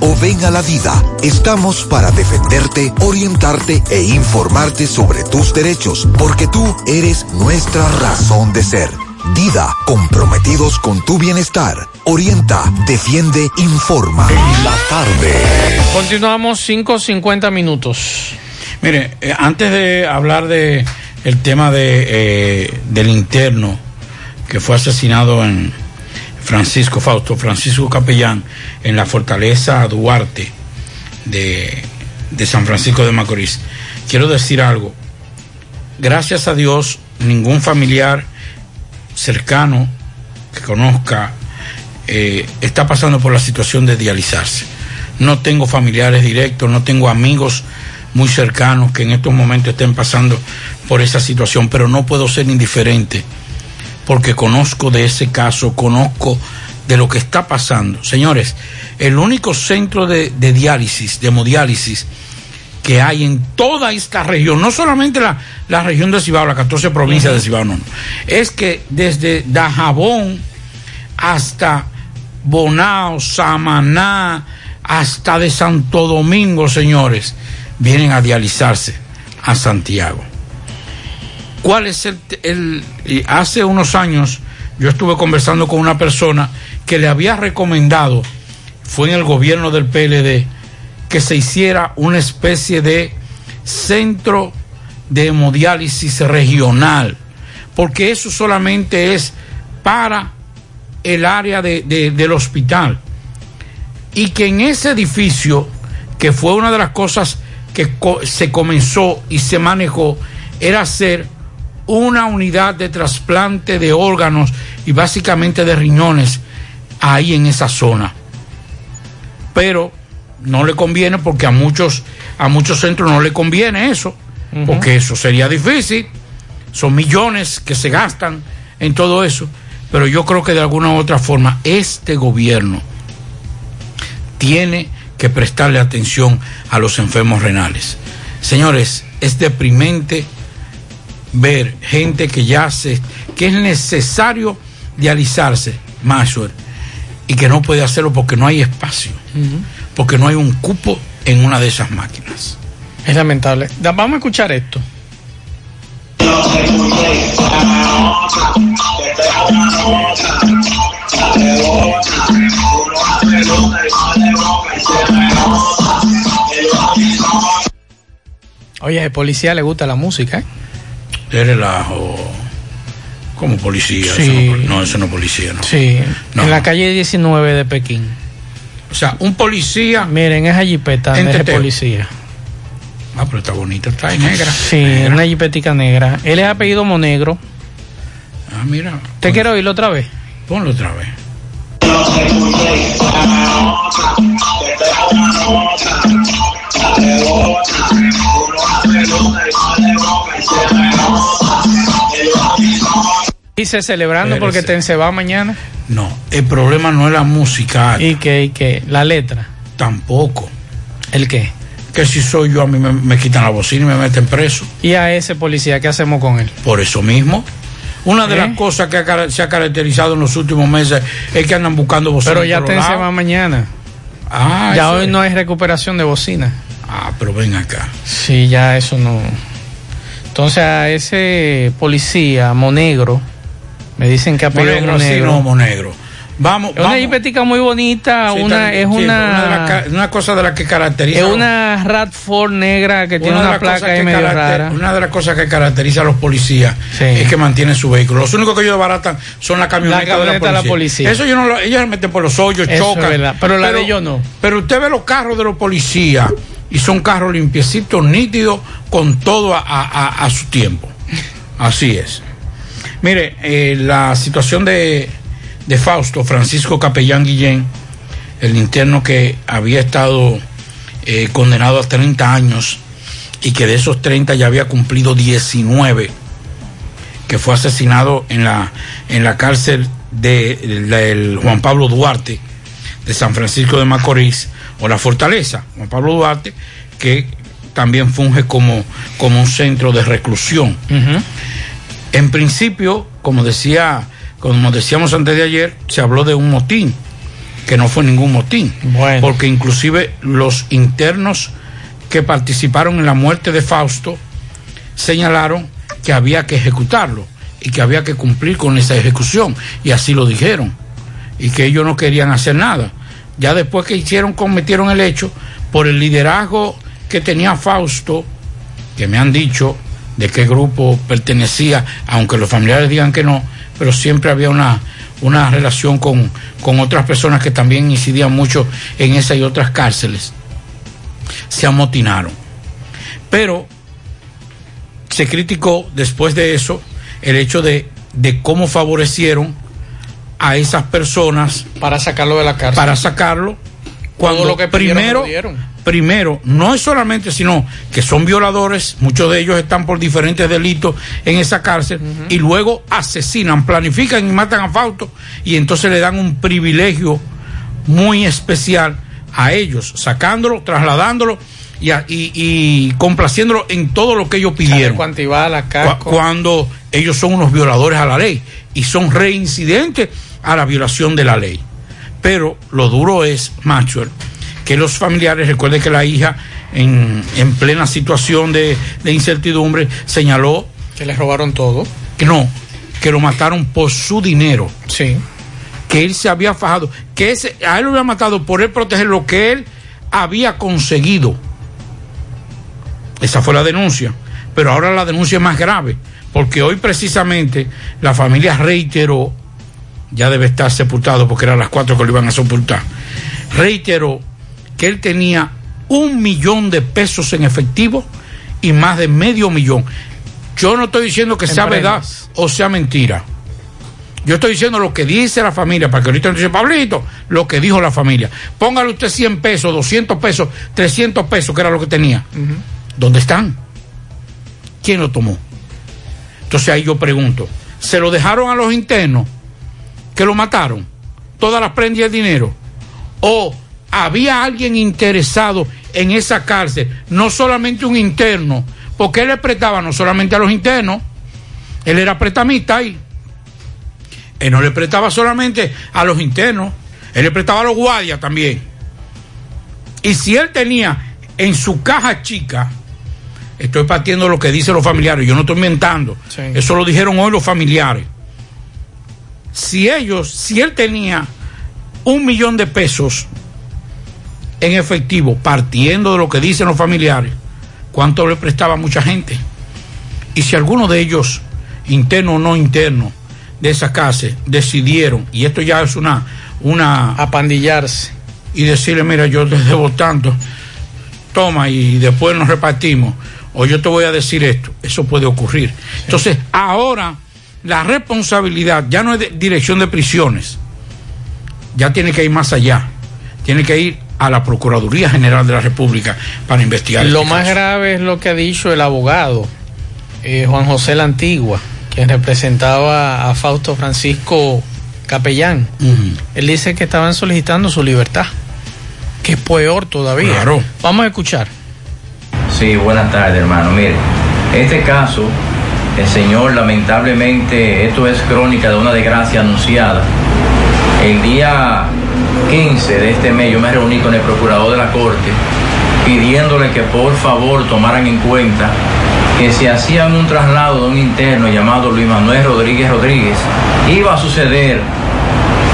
o ven a la vida. Estamos para defenderte, orientarte e informarte sobre tus derechos, porque tú eres nuestra razón de ser. Dida, comprometidos con tu bienestar. Orienta, defiende, informa.
En la tarde.
Continuamos 5.50 minutos.
Mire, eh, antes de hablar de el tema de eh, del interno que fue asesinado en Francisco Fausto, Francisco Capellán, en la fortaleza Duarte de, de San Francisco de Macorís, quiero decir algo. Gracias a Dios, ningún familiar cercano que conozca eh, está pasando por la situación de dializarse. No tengo familiares directos, no tengo amigos muy cercanos que en estos momentos estén pasando por esa situación, pero no puedo ser indiferente porque conozco de ese caso, conozco de lo que está pasando. Señores, el único centro de, diálisis, de hemodiálisis, que hay en toda esta región, no solamente la, la región de Cibao, las 14 provincias de Cibao, no, no, es que desde Dajabón hasta Bonao, Samaná, hasta de Santo Domingo, señores, vienen a dializarse a Santiago. ¿Cuál es el, y hace unos años yo estuve conversando con una persona que le había recomendado fue en el gobierno del PLD que se hiciera una especie de centro de hemodiálisis regional, porque eso solamente es para el área de- de- del hospital. Y que en ese edificio, que fue una de las cosas que se comenzó y se manejó, era hacer una unidad de trasplante de órganos y básicamente de riñones ahí en esa zona. Pero no le conviene porque a muchos, a muchos centros no le conviene eso, porque eso sería difícil. Son millones que se gastan en todo eso. Pero yo creo que de alguna u otra forma este gobierno tiene que prestarle atención a los enfermos renales. Señores, es deprimente ver gente que ya se, que es necesario dializarse, Maxwell, y que no puede hacerlo porque no hay espacio, porque no hay un cupo en una de esas máquinas.
Es lamentable. Vamos a escuchar esto. Oye, al policía le gusta la música, ¿eh?
De relajo. Como policía.
Sí.
Eso no, no, eso no es policía, ¿no?
Sí,
No.
en la calle 19 de Pekín.
O sea, un policía.
Miren, esa jipeta
teteo.
policía.
Ah, pero está bonita, está en negra.
Sí, una jipetica negra. Él es apellido Monegro.
Ah, mira.
¿Te quiero oírlo otra vez?
Ponlo otra vez.
Dice celebrando porque te se va mañana.
No, el problema no es la música.
¿Y qué? ¿Y qué? La letra.
Tampoco.
¿El qué?
Que si soy yo, a mí me, me quitan la bocina y me meten preso.
¿Y a ese policía qué hacemos con él?
Por eso mismo. Una de
¿Eh?
las cosas que ha se ha caracterizado en los últimos meses es que andan buscando bocinas.
Pero ya te se va mañana.
Ah,
ya hoy
es.
no hay recuperación de bocina.
Ah, pero ven acá.
Sí, ya eso no. Entonces a ese policía Monegro, me dicen que apellido
Monegro, sí,
Monegro.
no, Monegro. Vamos,
Es una
vamos.
jipetica muy bonita,
Sí,
una, es
sí,
una,
las ca- una cosa de las que caracteriza
es una Radford negra que tiene una placa
que
medio rara.
Una de las cosas que caracteriza a los policías es que mantienen su vehículo. Los únicos que ellos baratan son las camionetas
La camioneta
de la
la
policía.
policía.
Eso yo no lo, ellos se meten por los hoyos,
Eso
chocan.
pero la de ellos no.
Pero usted ve los carros de los policías y son carros limpiecitos, nítidos, con todo a, a- a- a su tiempo. Así es. Mire, eh, la situación de, Fausto, Francisco Capellán Guillén, el interno que había estado eh, condenado a 30 años y que de esos 30 ya había cumplido 19, que fue asesinado en la, en la cárcel de, Juan Pablo Duarte de San Francisco de Macorís, o la Fortaleza, Juan Pablo Duarte, que también funge como, como un centro de reclusión. En principio, como decía, como decíamos antes de ayer, se habló de un motín, que no fue ningún motín, porque inclusive los internos que participaron en la muerte de Fausto señalaron que había que ejecutarlo y que había que cumplir con esa ejecución. Y así lo dijeron. Y que ellos no querían hacer nada. Ya después que hicieron cometieron el hecho por el liderazgo que tenía Fausto, que me han dicho de qué grupo pertenecía, aunque los familiares digan que no, pero siempre había una, una relación con, con otras personas que también incidían mucho en esa y otras cárceles. Se amotinaron. Pero se criticó después de eso el hecho de, de cómo favorecieron a esas personas
para sacarlo de la cárcel.
Para sacarlo cuando
lo que
primero primero no es solamente sino que son violadores, muchos de ellos están por diferentes delitos en esa cárcel y luego asesinan, planifican y matan a Fausto y entonces le dan un privilegio muy especial a ellos, sacándolo, trasladándolo y, a- y- y complaciéndolo en todo lo que ellos pidieron.
Cuantibala,
Cu-
casco.
cuando ellos son unos violadores a la ley y son reincidentes a la violación de la ley. Pero lo duro es, Maxwell, que los familiares, recuerde que la hija en, en plena situación de, de incertidumbre señaló
Que les robaron todo.
que no, que lo mataron por su dinero.
Sí.
que él se había fajado, que ese, a él lo había matado por él proteger lo que él había conseguido. Esa fue la denuncia. Pero ahora la denuncia es más grave, porque hoy precisamente la familia reiteró, ya debe estar sepultado porque eran las cuatro que lo iban a sepultar, reiteró que él tenía un millón de pesos en efectivo y más de medio millón. Yo no estoy diciendo que
En
sea verdad o sea mentira. Yo estoy diciendo lo que dice la familia, para que ahorita no dice Pablito, lo que dijo la familia. Póngale usted 100 pesos, 200 pesos, 300 pesos, que era lo que tenía. ¿Dónde están? ¿Quién lo tomó? Entonces ahí yo pregunto, ¿se lo dejaron a los internos que lo mataron? ¿Todas las prendas y el dinero? ¿O había alguien interesado en esa cárcel? No solamente un interno, porque él le prestaba no solamente a los internos, él era prestamista ahí. Él no le prestaba solamente a los internos, él le prestaba a los guardias también. Y si él tenía en su caja chica, estoy partiendo lo que dicen los familiares, yo no estoy inventando, eso lo dijeron hoy los familiares. Si ellos, si él tenía un millón de pesos en efectivo, partiendo de lo que dicen los familiares, ¿cuánto le prestaba a mucha gente? Y si alguno de ellos, interno o no interno, de esa casa, decidieron, y esto ya es una... una
Apandillarse.
Y decirle, mira, yo te debo tanto, toma y después nos repartimos, o yo te voy a decir esto, eso puede ocurrir. Entonces, ahora la responsabilidad ya no es de dirección de prisiones, ya tiene que ir más allá, tiene que ir a la Procuraduría General de la República para investigar.
Lo
este
más
caso.
grave es lo que ha dicho el abogado eh, Juan José La Antigua, quien representaba a Fausto Francisco Capellán. Él dice que estaban solicitando su libertad, que es peor todavía.
Claro.
Vamos a escuchar.
Sí, buenas tardes, hermano. Mire, este caso, el señor, lamentablemente, esto es crónica de una desgracia anunciada. El día 15 de este mes yo me reuní con el procurador de la Corte pidiéndole que por favor tomaran en cuenta que si hacían un traslado de un interno llamado Luis Manuel Rodríguez Rodríguez, iba a suceder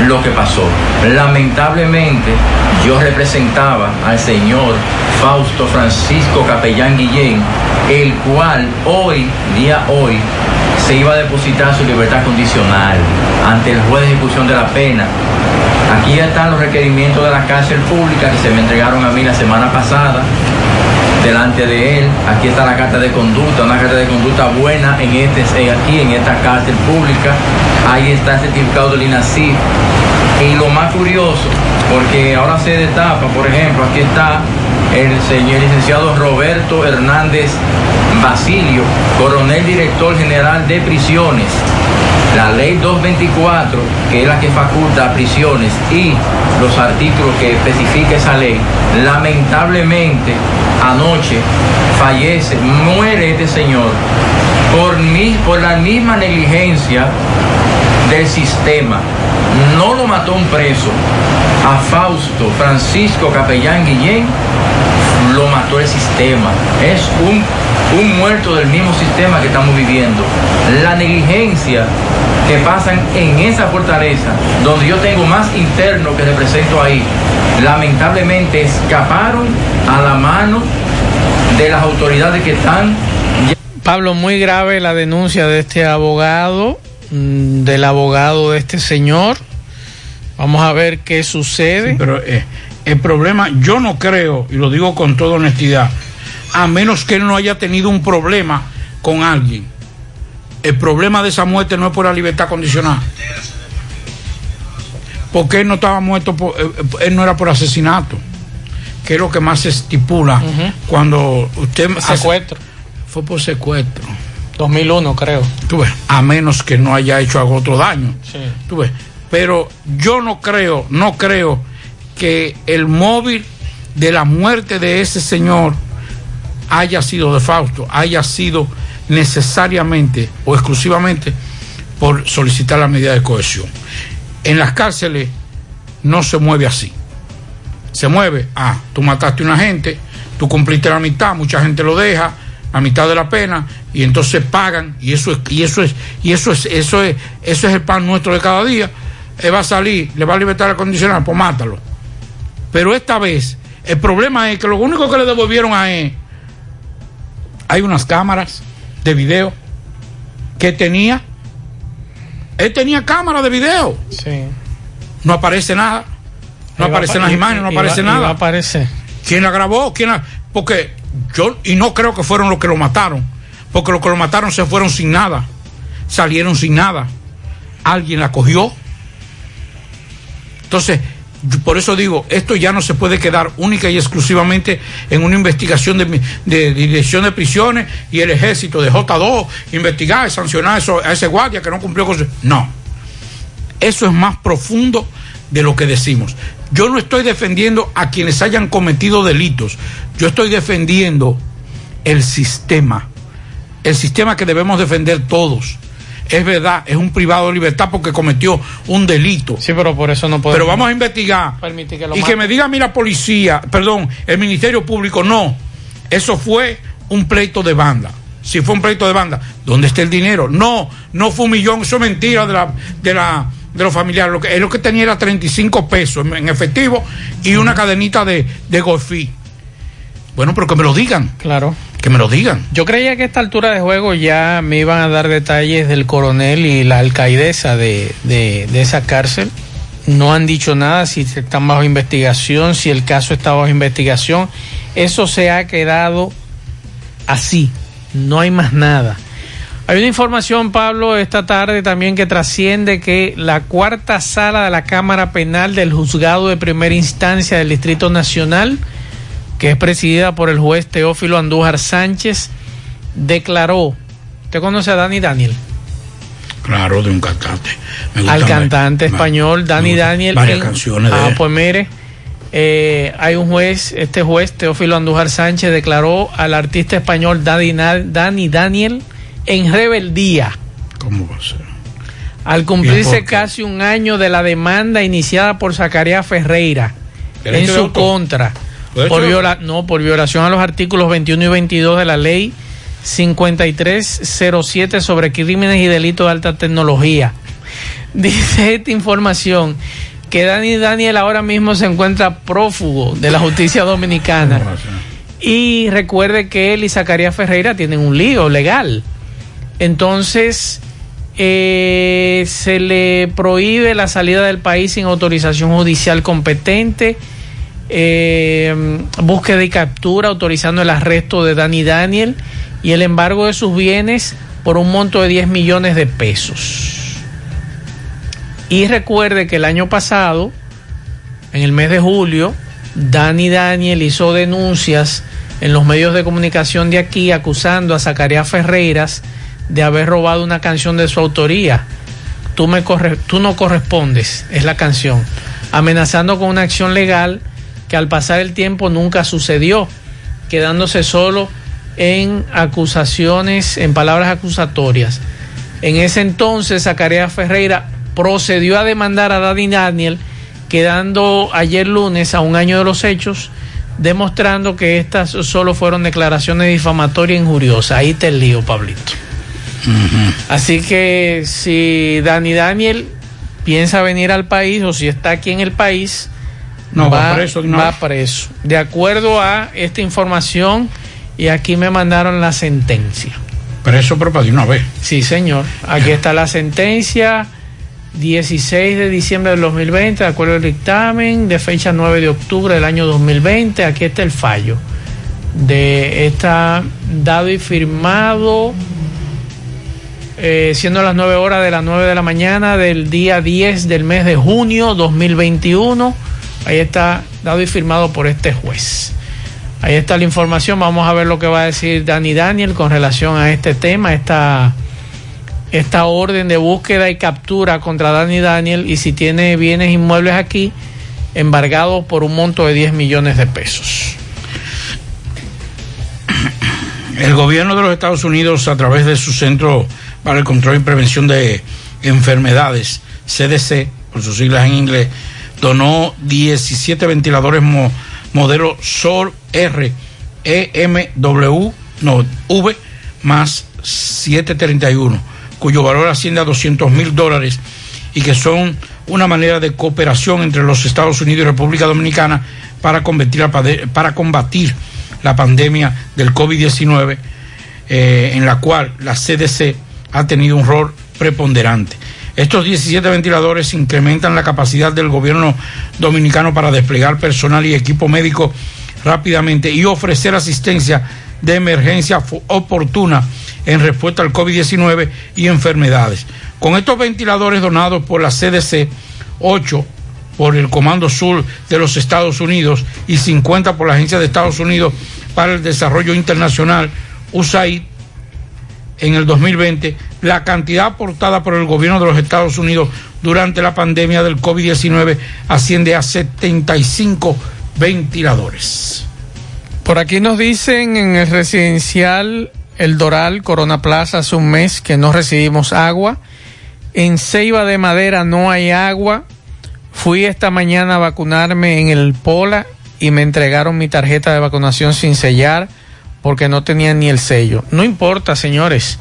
lo que pasó. Lamentablemente, yo representaba al señor Fausto Francisco Capellán Guillén, el cual hoy, día hoy, se iba a depositar su libertad condicional ante el juez de ejecución de la pena. Aquí están los requerimientos de la cárcel pública que se me entregaron a mí la semana pasada delante de él. Aquí está la carta de conducta, una carta de conducta buena en este, aquí en esta cárcel pública. Ahí está el certificado del INACIF. Y lo más curioso, porque ahora se destapa, por ejemplo, aquí está el señor licenciado Roberto Hernández Basilio, coronel director general de prisiones. La ley 224, que es la que faculta a prisiones, y los artículos que especifica esa ley, lamentablemente anoche fallece, muere este señor por, mi- por la misma negligencia del sistema. No lo mató un preso. A Fausto Francisco Capellán Guillén lo mató el sistema. Es un, un muerto del mismo sistema que estamos viviendo. La negligencia que pasan en esa fortaleza, donde yo tengo más internos que represento ahí, lamentablemente escaparon a la mano de las autoridades que están
Pablo, muy grave la denuncia de este abogado, del abogado de este señor. Vamos a ver qué sucede.
Pero eh, el problema, yo no creo, y lo digo con toda honestidad, a menos que él no haya tenido un problema con alguien. El problema de esa muerte no es por la libertad condicional. Porque él no estaba muerto, por- eh, eh, él no era por asesinato, que es lo que más se estipula cuando usted... hace-
Secuestro.
Fue por secuestro.
2001, creo.
Tú ves, a menos que no haya hecho otro daño.
Sí.
Tú ves, pero yo no creo, no creo que el móvil de la muerte de ese señor haya sido de Fausto, haya sido necesariamente o exclusivamente por solicitar la medida de cohesión. En las cárceles no se mueve así. Se mueve, ah, tú mataste a una gente, tú cumpliste la mitad, mucha gente lo deja, la mitad de la pena, y entonces pagan, y eso es, y eso es, y eso es, eso es, eso es el pan nuestro de cada día. eh, va a salir, le va a libertar el condicional, pues mátalo. Pero esta vez, el problema es que lo único que le devolvieron a él, hay unas cámaras de video que tenía. Él tenía cámara de video.
Sí.
No aparece nada. No
a
aparecen
apa-
las imágenes, no
iba-
aparece
iba a
nada.
aparecer.
¿Quién la grabó? ¿Quién la.? Porque yo, y no creo que fueron los que lo mataron, porque los que lo mataron se fueron sin nada, salieron sin nada. Alguien la cogió. Entonces, por eso digo, esto ya no se puede quedar única y exclusivamente en una investigación de, mi- de dirección de prisiones y el ejército de J2, investigar y sancionar eso- a ese guardia que no cumplió con su... No. Eso es más profundo de lo que decimos. Yo no estoy defendiendo a quienes hayan cometido delitos. Yo estoy defendiendo el sistema. El sistema que debemos defender todos. Es verdad, es un privado de libertad porque cometió un delito.
Sí, pero por eso no podemos.
Pero vamos a investigar.
Permitir que lo
y que me diga a mí la policía, perdón, el Ministerio Público, no. Eso fue un pleito de banda. Si fue un pleito de banda, ¿dónde está el dinero? No, no fue un millón, eso es mentira de la, de la, de los familiares. Lo que, es lo que tenía era 35 pesos en, en efectivo y una cadenita de, de golfí. Bueno, pero que me lo digan.
Claro.
Que me lo digan.
Yo creía que a esta altura de juego ya me iban a dar detalles del coronel y la alcaidesa de, de, de esa cárcel. No han dicho nada si están bajo investigación, si el caso está bajo investigación. Eso se ha quedado así. No hay más nada. Hay una información, Pablo, esta tarde también que trasciende que la cuarta sala de la Cámara Penal del Juzgado de Primera Instancia del Distrito Nacional, que es presidida por el juez Teófilo Andújar Sánchez, declaró, ¿usted conoce a Dani Daniel?
Claro, de un cantante. Me
Al
gustan
cantante español Dani
me
Daniel.
Varias
en-
canciones de
Ah,
él.
pues mire, eh, hay un juez, este juez Teófilo Andújar Sánchez declaró al artista español Dani Daniel en rebeldía.
¿Cómo va a ser?
Al
¿Y
cumplirse casi un año de la demanda iniciada por Zacarías Ferreira en
¿Derecho de
su contra
¿Derecho
por, viola- no, por violación a los artículos 21 y 22 de la ley 5307 sobre crímenes y delitos de alta tecnología. *laughs* Dice esta información que Dani Daniel ahora mismo se encuentra prófugo de la justicia *laughs* dominicana. Y recuerde que él y Zacarías Ferreira tienen un lío legal. Entonces, eh, se le prohíbe la salida del país sin autorización judicial competente. Eh, búsqueda y captura autorizando el arresto de Dani Daniel y el embargo de sus bienes por un monto de 10 millones de pesos. Y recuerde que el año pasado, en el mes de julio, Dani Daniel hizo denuncias en los medios de comunicación de aquí acusando a Zacarías Ferreiras de haber robado una canción de su autoría. Tú, no correspondes, es la canción. Amenazando con una acción legal que al pasar el tiempo nunca sucedió, quedándose solo en acusaciones, en palabras acusatorias. En ese entonces, Zacarías Ferreira procedió a demandar a Dani Daniel, quedando ayer lunes a un año de los hechos, demostrando que estas solo fueron declaraciones difamatorias e injuriosas. Ahí te el lío, Pablito. Así que si Dani Daniel piensa venir al país o si está aquí en el país,
No, va preso de una
va preso. De acuerdo a esta información, y aquí me mandaron la sentencia.
Preso, para de una vez.
Sí, señor. Aquí está la sentencia. 16 de diciembre del 2020, de acuerdo al dictamen, de fecha 9 de octubre del año 2020. Aquí está el fallo. De está dado y firmado, eh, siendo las 9 horas de las 9 de la mañana del día 10 del mes de junio 2021. Ahí está dado y firmado por este juez. Ahí está la información. Vamos a ver lo que va a decir Dani Daniel con relación a este tema, esta, esta orden de búsqueda y captura contra Dani Daniel y si tiene bienes inmuebles aquí, embargados por un monto de 10 millones de pesos.
El gobierno de los Estados Unidos, a través de su Centro para el Control y Prevención de Enfermedades, CDC, por sus siglas en inglés, donó 17 ventiladores mo- modelo SOR R EMW no, V más 731, cuyo valor asciende a 200 mil dólares y que son una manera de cooperación entre los Estados Unidos y República Dominicana para combatir la pandemia del COVID-19, eh, en la cual la CDC ha tenido un rol preponderante. Estos 17 ventiladores incrementan la capacidad del gobierno dominicano para desplegar personal y equipo médico rápidamente y ofrecer asistencia de emergencia oportuna en respuesta al COVID-19 y enfermedades. Con estos ventiladores donados por la CDC, 8 por el Comando Sur de los Estados Unidos y 50 por la Agencia de Estados Unidos para el Desarrollo Internacional, USAID, en el 2020, la cantidad aportada por el gobierno de los Estados Unidos durante la pandemia del COVID-19 asciende a 75 ventiladores.
Por aquí nos dicen en el residencial El Doral, Corona Plaza, hace un mes que no recibimos agua. En Ceiba de Madera no hay agua. Fui esta mañana a vacunarme en el Pola y me entregaron mi tarjeta de vacunación sin sellar porque no tenía ni el sello. No importa, señores.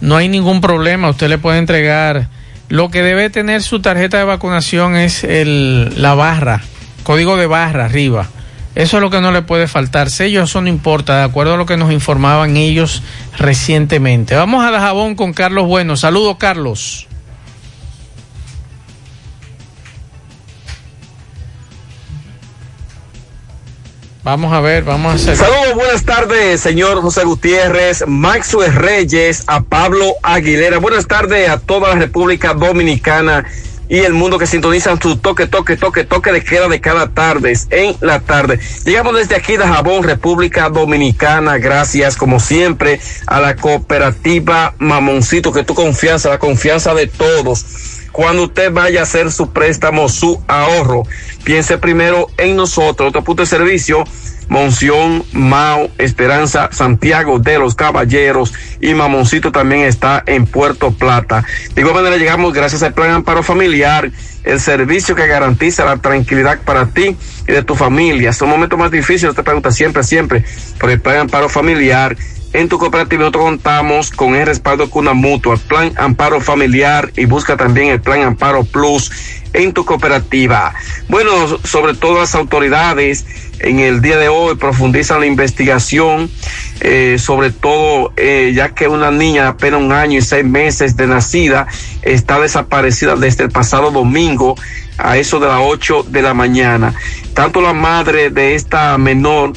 No hay ningún problema. Usted le puede entregar. Lo que debe tener su tarjeta de vacunación es el, la barra, código de barra arriba. Eso es lo que no le puede faltar. Sello, eso no importa, de acuerdo a lo que nos informaban ellos recientemente. Vamos a Dajabón con Carlos Bueno. Saludos, Carlos. Vamos a ver, vamos a hacer.
Saludos, buenas tardes, señor José Gutiérrez, Maxwell Reyes, a Pablo Aguilera. Buenas tardes a toda la República Dominicana y el mundo que sintonizan su toque, toque, toque, toque de queda de cada tarde, en la tarde. Llegamos desde aquí de Jabón, República Dominicana. Gracias, como siempre, a la cooperativa Mamoncito, que tu confianza, la confianza de todos. Cuando usted vaya a hacer su préstamo, su ahorro, piense primero en nosotros. Otro punto de servicio, Monción, Mao, Esperanza, Santiago de los Caballeros y Mamoncito también está en Puerto Plata. De igual manera llegamos gracias al Plan Amparo Familiar, el servicio que garantiza la tranquilidad para ti y de tu familia. Son momentos más difíciles, te pregunta siempre, siempre, por el Plan Amparo Familiar. En tu cooperativa nosotros contamos con el respaldo de Cuna Mutua, Plan Amparo Familiar y busca también el Plan Amparo Plus en tu cooperativa. Bueno, sobre todo las autoridades en el día de hoy profundizan la investigación, eh, sobre todo eh, ya que una niña de apenas un año y seis meses de nacida está desaparecida desde el pasado domingo a eso de las 8 de la mañana. Tanto la madre de esta menor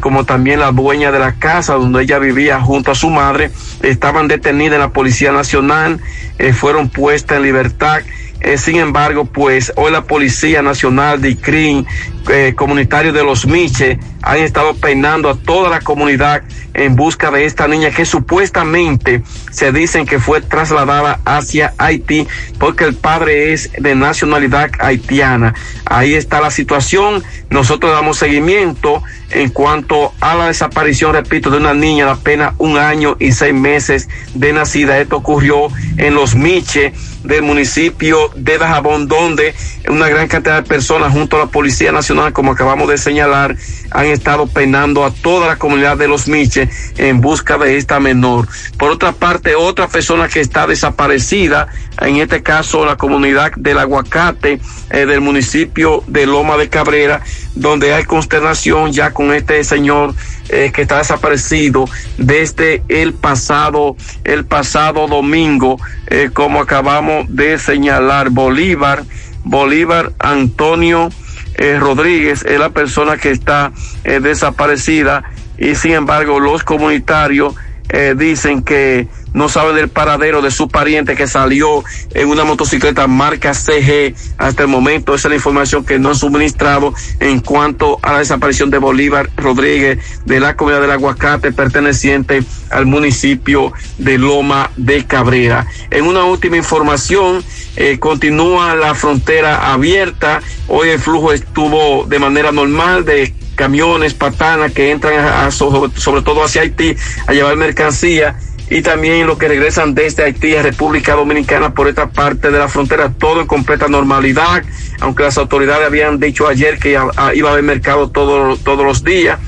como también la dueña de la casa donde ella vivía junto a su madre estaban detenidas en la Policía Nacional, eh, fueron puestas en libertad. Eh, sin embargo, pues hoy la Policía Nacional de ICRIN, eh, comunitario de los Miche, han estado peinando a toda la comunidad en busca de esta niña que supuestamente se dicen que fue trasladada hacia Haití porque el padre es de nacionalidad haitiana. Ahí está la situación. Nosotros damos seguimiento en cuanto a la desaparición, repito, de una niña de apenas un año y seis meses de nacida. Esto ocurrió en los Miche del municipio de Dajabón, donde una gran cantidad de personas junto a la Policía Nacional, como acabamos de señalar, han estado penando a toda la comunidad de los Miche en busca de esta menor. Por otra parte, otra persona que está desaparecida, en este caso la comunidad del Aguacate eh, del municipio de Loma de Cabrera, donde hay consternación ya con este señor eh, que está desaparecido desde el pasado el pasado domingo eh, como acabamos de señalar Bolívar Bolívar Antonio eh, Rodríguez es la persona que está eh, desaparecida y sin embargo los comunitarios eh, dicen que no saben del paradero de su pariente que salió en una motocicleta marca CG. Hasta el momento esa es la información que nos han suministrado en cuanto a la desaparición de Bolívar Rodríguez de la comunidad del aguacate perteneciente al municipio de Loma de Cabrera. En una última información, eh, continúa la frontera abierta. Hoy el flujo estuvo de manera normal de camiones, patanas que entran a- sobre, sobre todo hacia Haití a llevar mercancía y también los que regresan desde Haití a República Dominicana por esta parte de la frontera, todo en completa normalidad, aunque las autoridades habían dicho ayer que iba a haber mercado todo- todos los días.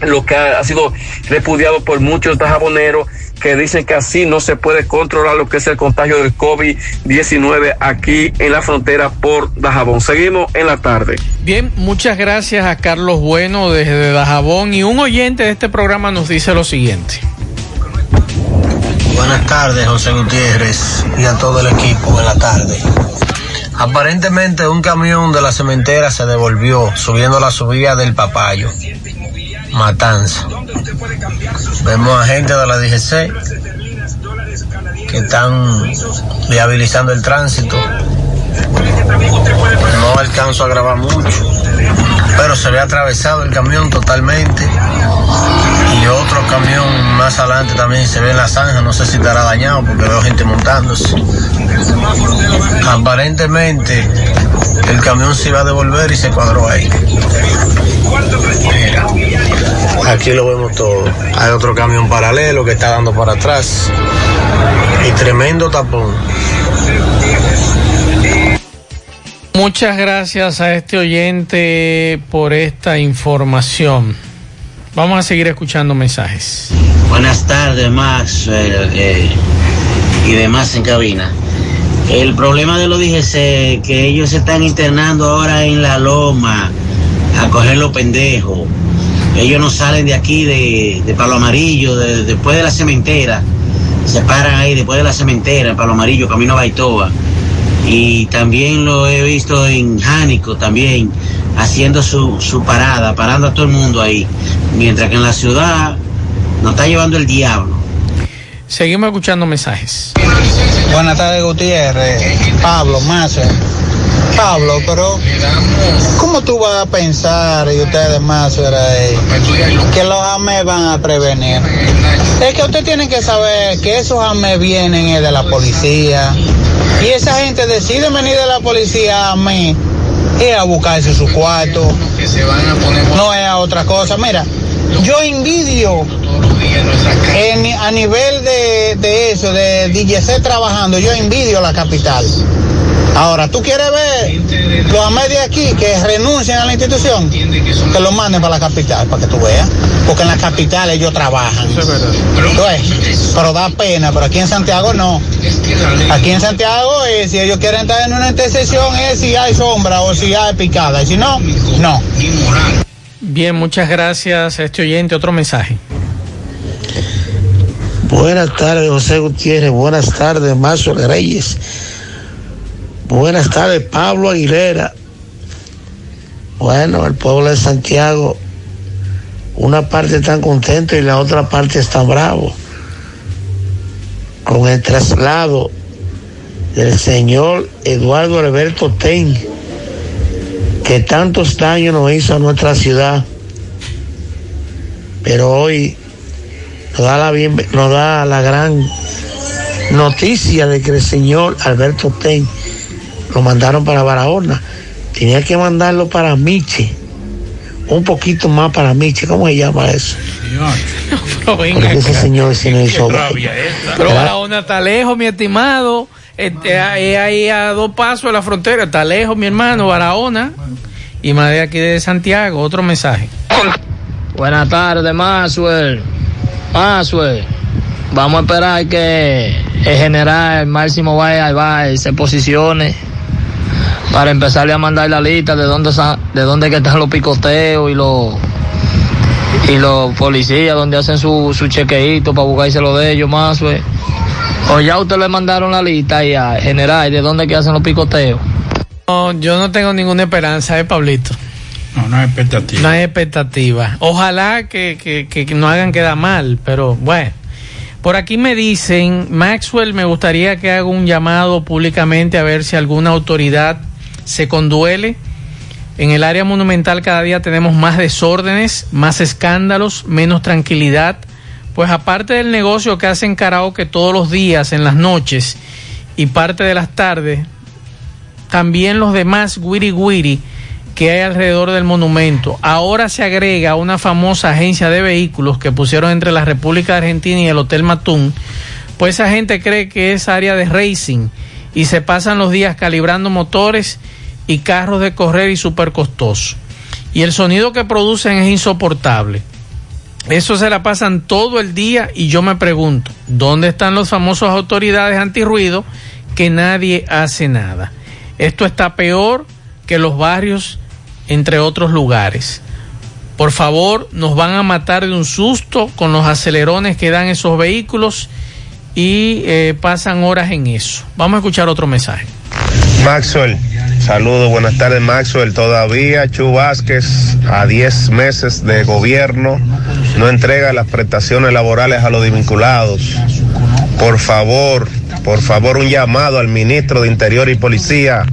lo que ha, sido repudiado por muchos dajaboneros que dicen que así no se puede controlar lo que es el contagio del COVID-19 aquí en la frontera por Dajabón. Seguimos en la tarde.
Bien, muchas gracias a Carlos Bueno desde Dajabón y un oyente de este programa nos dice lo siguiente.
Buenas tardes, José Gutiérrez, y a todo el equipo en la tarde. Aparentemente un camión de la cementera se devolvió subiendo la subida del Papayo, Matanza. Vemos a gente de la DGC que están viabilizando el tránsito. No alcanzo a grabar mucho, pero se ve atravesado el camión totalmente. Otro camión más adelante también se ve en la zanja, no sé si estará dañado porque veo gente montándose. Aparentemente el camión se iba a devolver y se cuadró ahí. Aquí lo vemos todo. Hay otro camión paralelo que está dando para atrás. Y tremendo tapón.
Muchas gracias a este oyente por esta información. Vamos a seguir escuchando mensajes.
Buenas tardes, Max eh, eh, y demás en cabina. El problema de los DGC, que ellos se están internando ahora en la loma a coger los pendejos. Ellos no salen de aquí, de, de Palo Amarillo, de- después de la cementera. Se paran ahí después de la cementera, en Palo Amarillo, camino a Baitoa. Y también lo he visto en Jánico también, haciendo su, su parada, parando a todo el mundo ahí. Mientras que en la ciudad nos está llevando el diablo.
Seguimos escuchando mensajes.
Buenas tardes, Gutiérrez. Pablo, Mazo. Pablo, pero ¿cómo tú vas a pensar, y ustedes más, que los AME van a prevenir? Es que usted tiene que saber que esos AME vienen eh, de la policía y esa gente decide venir de la policía a mí y a buscarse su cuarto. No es a otra cosa. Mira, yo envidio en- a nivel de, de eso, de DJC trabajando, yo envidio la capital. Ahora, ¿tú quieres ver los AME de aquí que renuncian a la institución? Que los manden para la capital, para que tú veas. Porque en la capital ellos trabajan. ¿Tú ves? Pero da pena, pero aquí en Santiago no. Aquí en Santiago, eh, si ellos quieren estar en una intersección, es si hay sombra o si hay picada. Y si no, no.
Bien, muchas gracias a este oyente. Otro mensaje.
Buenas tardes, José Gutiérrez. Buenas tardes, Mazo Reyes. Buenas tardes, Pablo Aguilera. Bueno, el pueblo de Santiago, una parte está contento y la otra parte está bravo con el traslado del señor Eduardo Alberto Ten, que tantos daños nos hizo a nuestra ciudad. Pero hoy nos da la, bien, nos da la gran noticia de que el señor Alberto Ten lo mandaron para Barahona. Tenía que mandarlo para Miche. Un poquito más para Miche. ¿Cómo se llama eso?
Pero venga
Porque ese
acá.
señor sí nos hizo
Pero Barahona está lejos, mi estimado. Este, ahí ahí a dos pasos de la frontera. Está lejos, mi hermano, Barahona. Y más de aquí de Santiago. Otro mensaje.
Buenas tardes, Maxwell. Maxwell, vamos a esperar que el general Máximo vaya y se posicione para empezarle a mandar la lista de dónde, de dónde que están los picoteos y los y los policías donde hacen su, su chequeíto para buscarse lo de ellos, Maxwell. O ya usted le mandaron la lista y a general de dónde que hacen los picoteos.
No, yo no tengo ninguna esperanza, ¿eh, Pablito?
No, no hay expectativa.
No hay expectativa. Ojalá que, que, no hagan quedar mal, pero bueno. Por aquí me dicen, Maxwell, me gustaría que haga un llamado públicamente a ver si alguna autoridad se conduele. En el área monumental cada día tenemos más desórdenes, más escándalos, menos tranquilidad. Pues aparte del negocio que hacen karaoke todos los días en las noches y parte de las tardes, también los demás wiri wiri que hay alrededor del monumento. Ahora se agrega una famosa agencia de vehículos que pusieron entre la República Argentina y el Hotel Matún, pues esa gente cree que es área de racing y se pasan los días calibrando motores y carros de correr y súper costoso. Y el sonido que producen es insoportable. Eso se la pasan todo el día y yo me pregunto, ¿dónde están los famosos autoridades antirruido que nadie hace nada? Esto está peor que los barrios, entre otros lugares. Por favor, nos van a matar de un susto con los acelerones que dan esos vehículos y eh, pasan horas en eso. Vamos a escuchar otro mensaje.
Maxwell, saludos, buenas tardes Maxwell. Todavía Chu Vázquez, a 10 meses de gobierno, no entrega las prestaciones laborales a los desvinculados. Por favor, por favor, un llamado al ministro de Interior y Policía.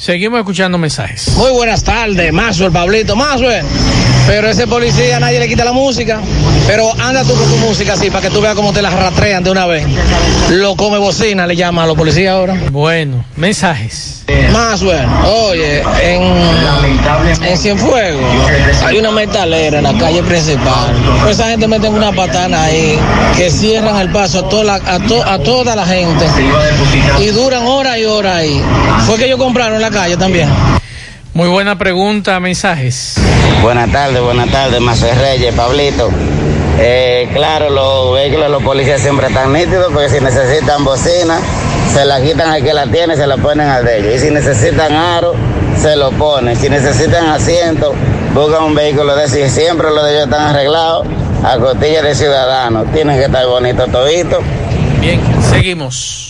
Seguimos escuchando mensajes.
Muy buenas tardes, Maxwell, Pablito, Maxwell. Pero ese policía nadie le quita la música. Pero anda tú con tu música así para que tú veas cómo te la rastrean de una vez. Lo come bocina, le llaman a los policías ahora.
Bueno, mensajes.
Maxwell, oye, en, en Cienfuegos hay una metalera en la calle principal. Pues esa gente mete una patana ahí que cierran el paso a toda la, a, to- a toda la gente y duran horas y horas ahí. Fue que ellos compraron la calle también.
Muy buena pregunta, mensajes.
Buenas tardes, buenas tardes, Mazo Reyes, Pablito. Eh, claro, los vehículos de los policías siempre están nítidos porque si necesitan bocina, se la quitan al que la tiene se la ponen al de ellos. Y si necesitan aro, se lo ponen. Si necesitan asiento, buscan un vehículo de y siempre los de ellos están arreglados a costilla de ciudadanos. Tienen que estar bonitos toditos.
Bien, seguimos.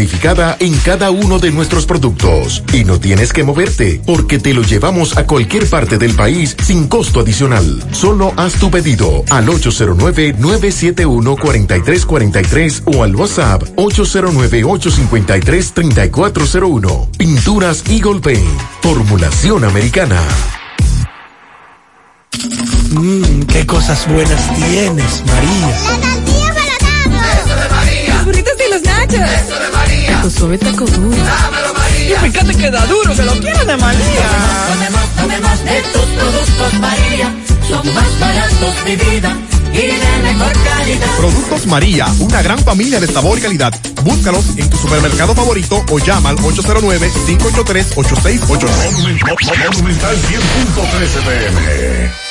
en cada uno de nuestros productos. Y no tienes que moverte, porque te lo llevamos a cualquier parte del país sin costo adicional. Solo haz tu pedido al 809-971-4343 o al WhatsApp 809-853-3401. Pinturas Eagle Paint. Formulación americana.
Mmm, qué cosas buenas tienes, María.
Eso de María.
Los burritos y los nachos.
Eso de María.
Tu suave taco duro.
Dámelo, María.
Y fíjate que da duro, que lo quiero de María.
Tomemos, tomemos de tus productos, María. Son más baratos de vida y de mejor calidad.
Productos María, una gran familia de sabor y calidad. Búscalos en tu supermercado favorito o llama al 809-583-8689.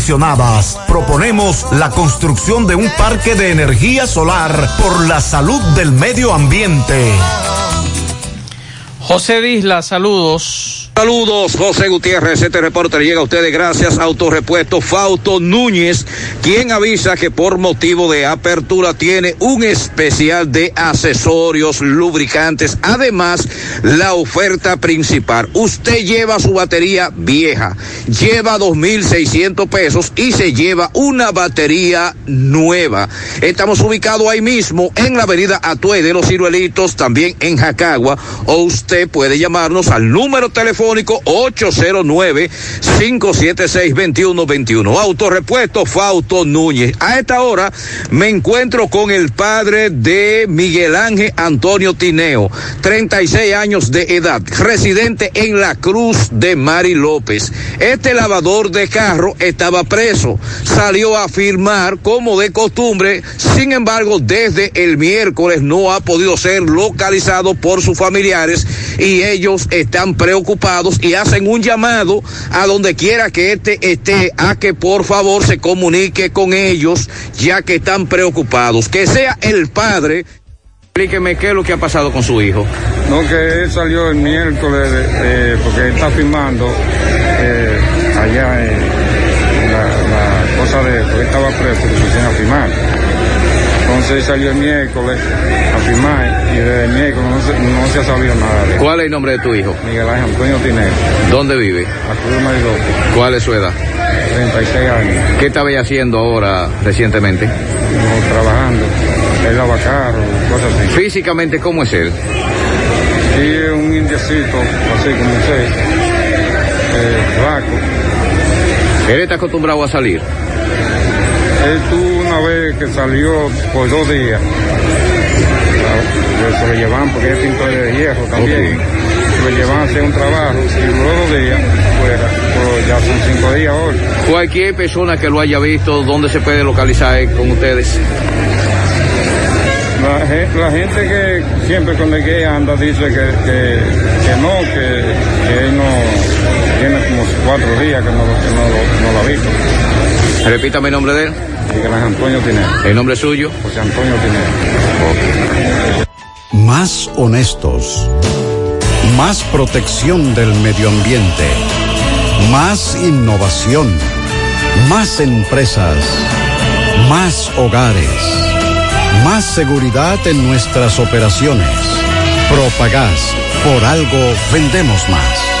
Proponemos la construcción de un parque de energía solar por la salud del medio ambiente.
José Disla, saludos.
Saludos, José Gutiérrez. Este reporte llega a ustedes gracias a Autorepuesto Fausto Núñez, quien avisa que por motivo de apertura tiene un especial de accesorios lubricantes. Además, la oferta principal. Usted lleva su batería vieja, lleva 2.600 pesos y se lleva una batería nueva. Estamos ubicados ahí mismo en la avenida Atue de los Ciruelitos, también en Jacagua, o usted puede llamarnos al número telefónico
telefónico 809-576-2121. Autorepuesto Fausto Núñez. A esta hora me encuentro con el padre de Miguel Ángel Antonio Tineo, 36 años de edad, residente en la Cruz de Mari López. Este lavador de carro estaba preso, salió a firmar como de costumbre, sin embargo, desde el miércoles no ha podido ser localizado por sus familiares y ellos están preocupados y hacen un llamado a donde quiera que este esté a que por favor se comunique con ellos ya que están preocupados. Que sea el padre. Explíqueme qué es lo que ha pasado con su hijo.
No, que él salió el miércoles porque está firmando eh, allá en la, cosa de, porque estaba preso, que pusieron a firmar. Entonces salió el miércoles a firmar y desde el miércoles no se, no se ha sabido nada de él.
¿Cuál es el nombre de tu hijo?
Miguel Ángel Antonio Tineo,
¿Dónde vive?
a Cruz de Marilópez,
¿Cuál es su edad?
36 años,
¿Qué estaba haciendo ahora recientemente?
no, trabajando. Él lava carros, cosas así.
Físicamente, ¿cómo es él?
Sí, es un indiecito, así como usted, eh, flaco.
Él está acostumbrado a salir.
Él tuvo una vez que salió por dos días. Se lo llevan porque es pintor de hierro también. Se lo llevan a hacer un trabajo y luego dos días fuera. Pero ya son cinco días hoy.
Cualquier persona que lo haya visto, ¿dónde se puede localizar con ustedes?
La, la gente que siempre con el que anda dice que, que, que no, que, que él no tiene como cuatro días que no, no, lo- no lo ha visto.
Repítame el nombre de él.
Miguel Ángel Antonio Tineo.
¿El nombre suyo?
José Antonio Tineo.
Más honestos. Más protección del medio ambiente. Más innovación. Más empresas. Más hogares. Más seguridad en nuestras operaciones. Propagás. Por algo vendemos más.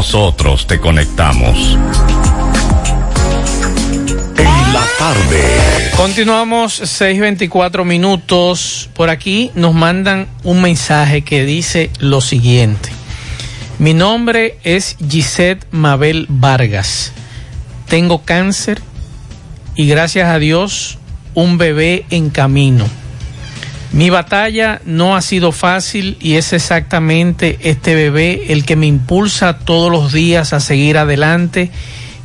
nosotros te conectamos.
En la tarde.
Continuamos 6.24 minutos. Por aquí nos mandan un mensaje que dice lo siguiente. Mi nombre es Gisette Mabel Vargas. Tengo cáncer y gracias a Dios un bebé en camino. Mi batalla no ha sido fácil y es exactamente este bebé el que me impulsa todos los días a seguir adelante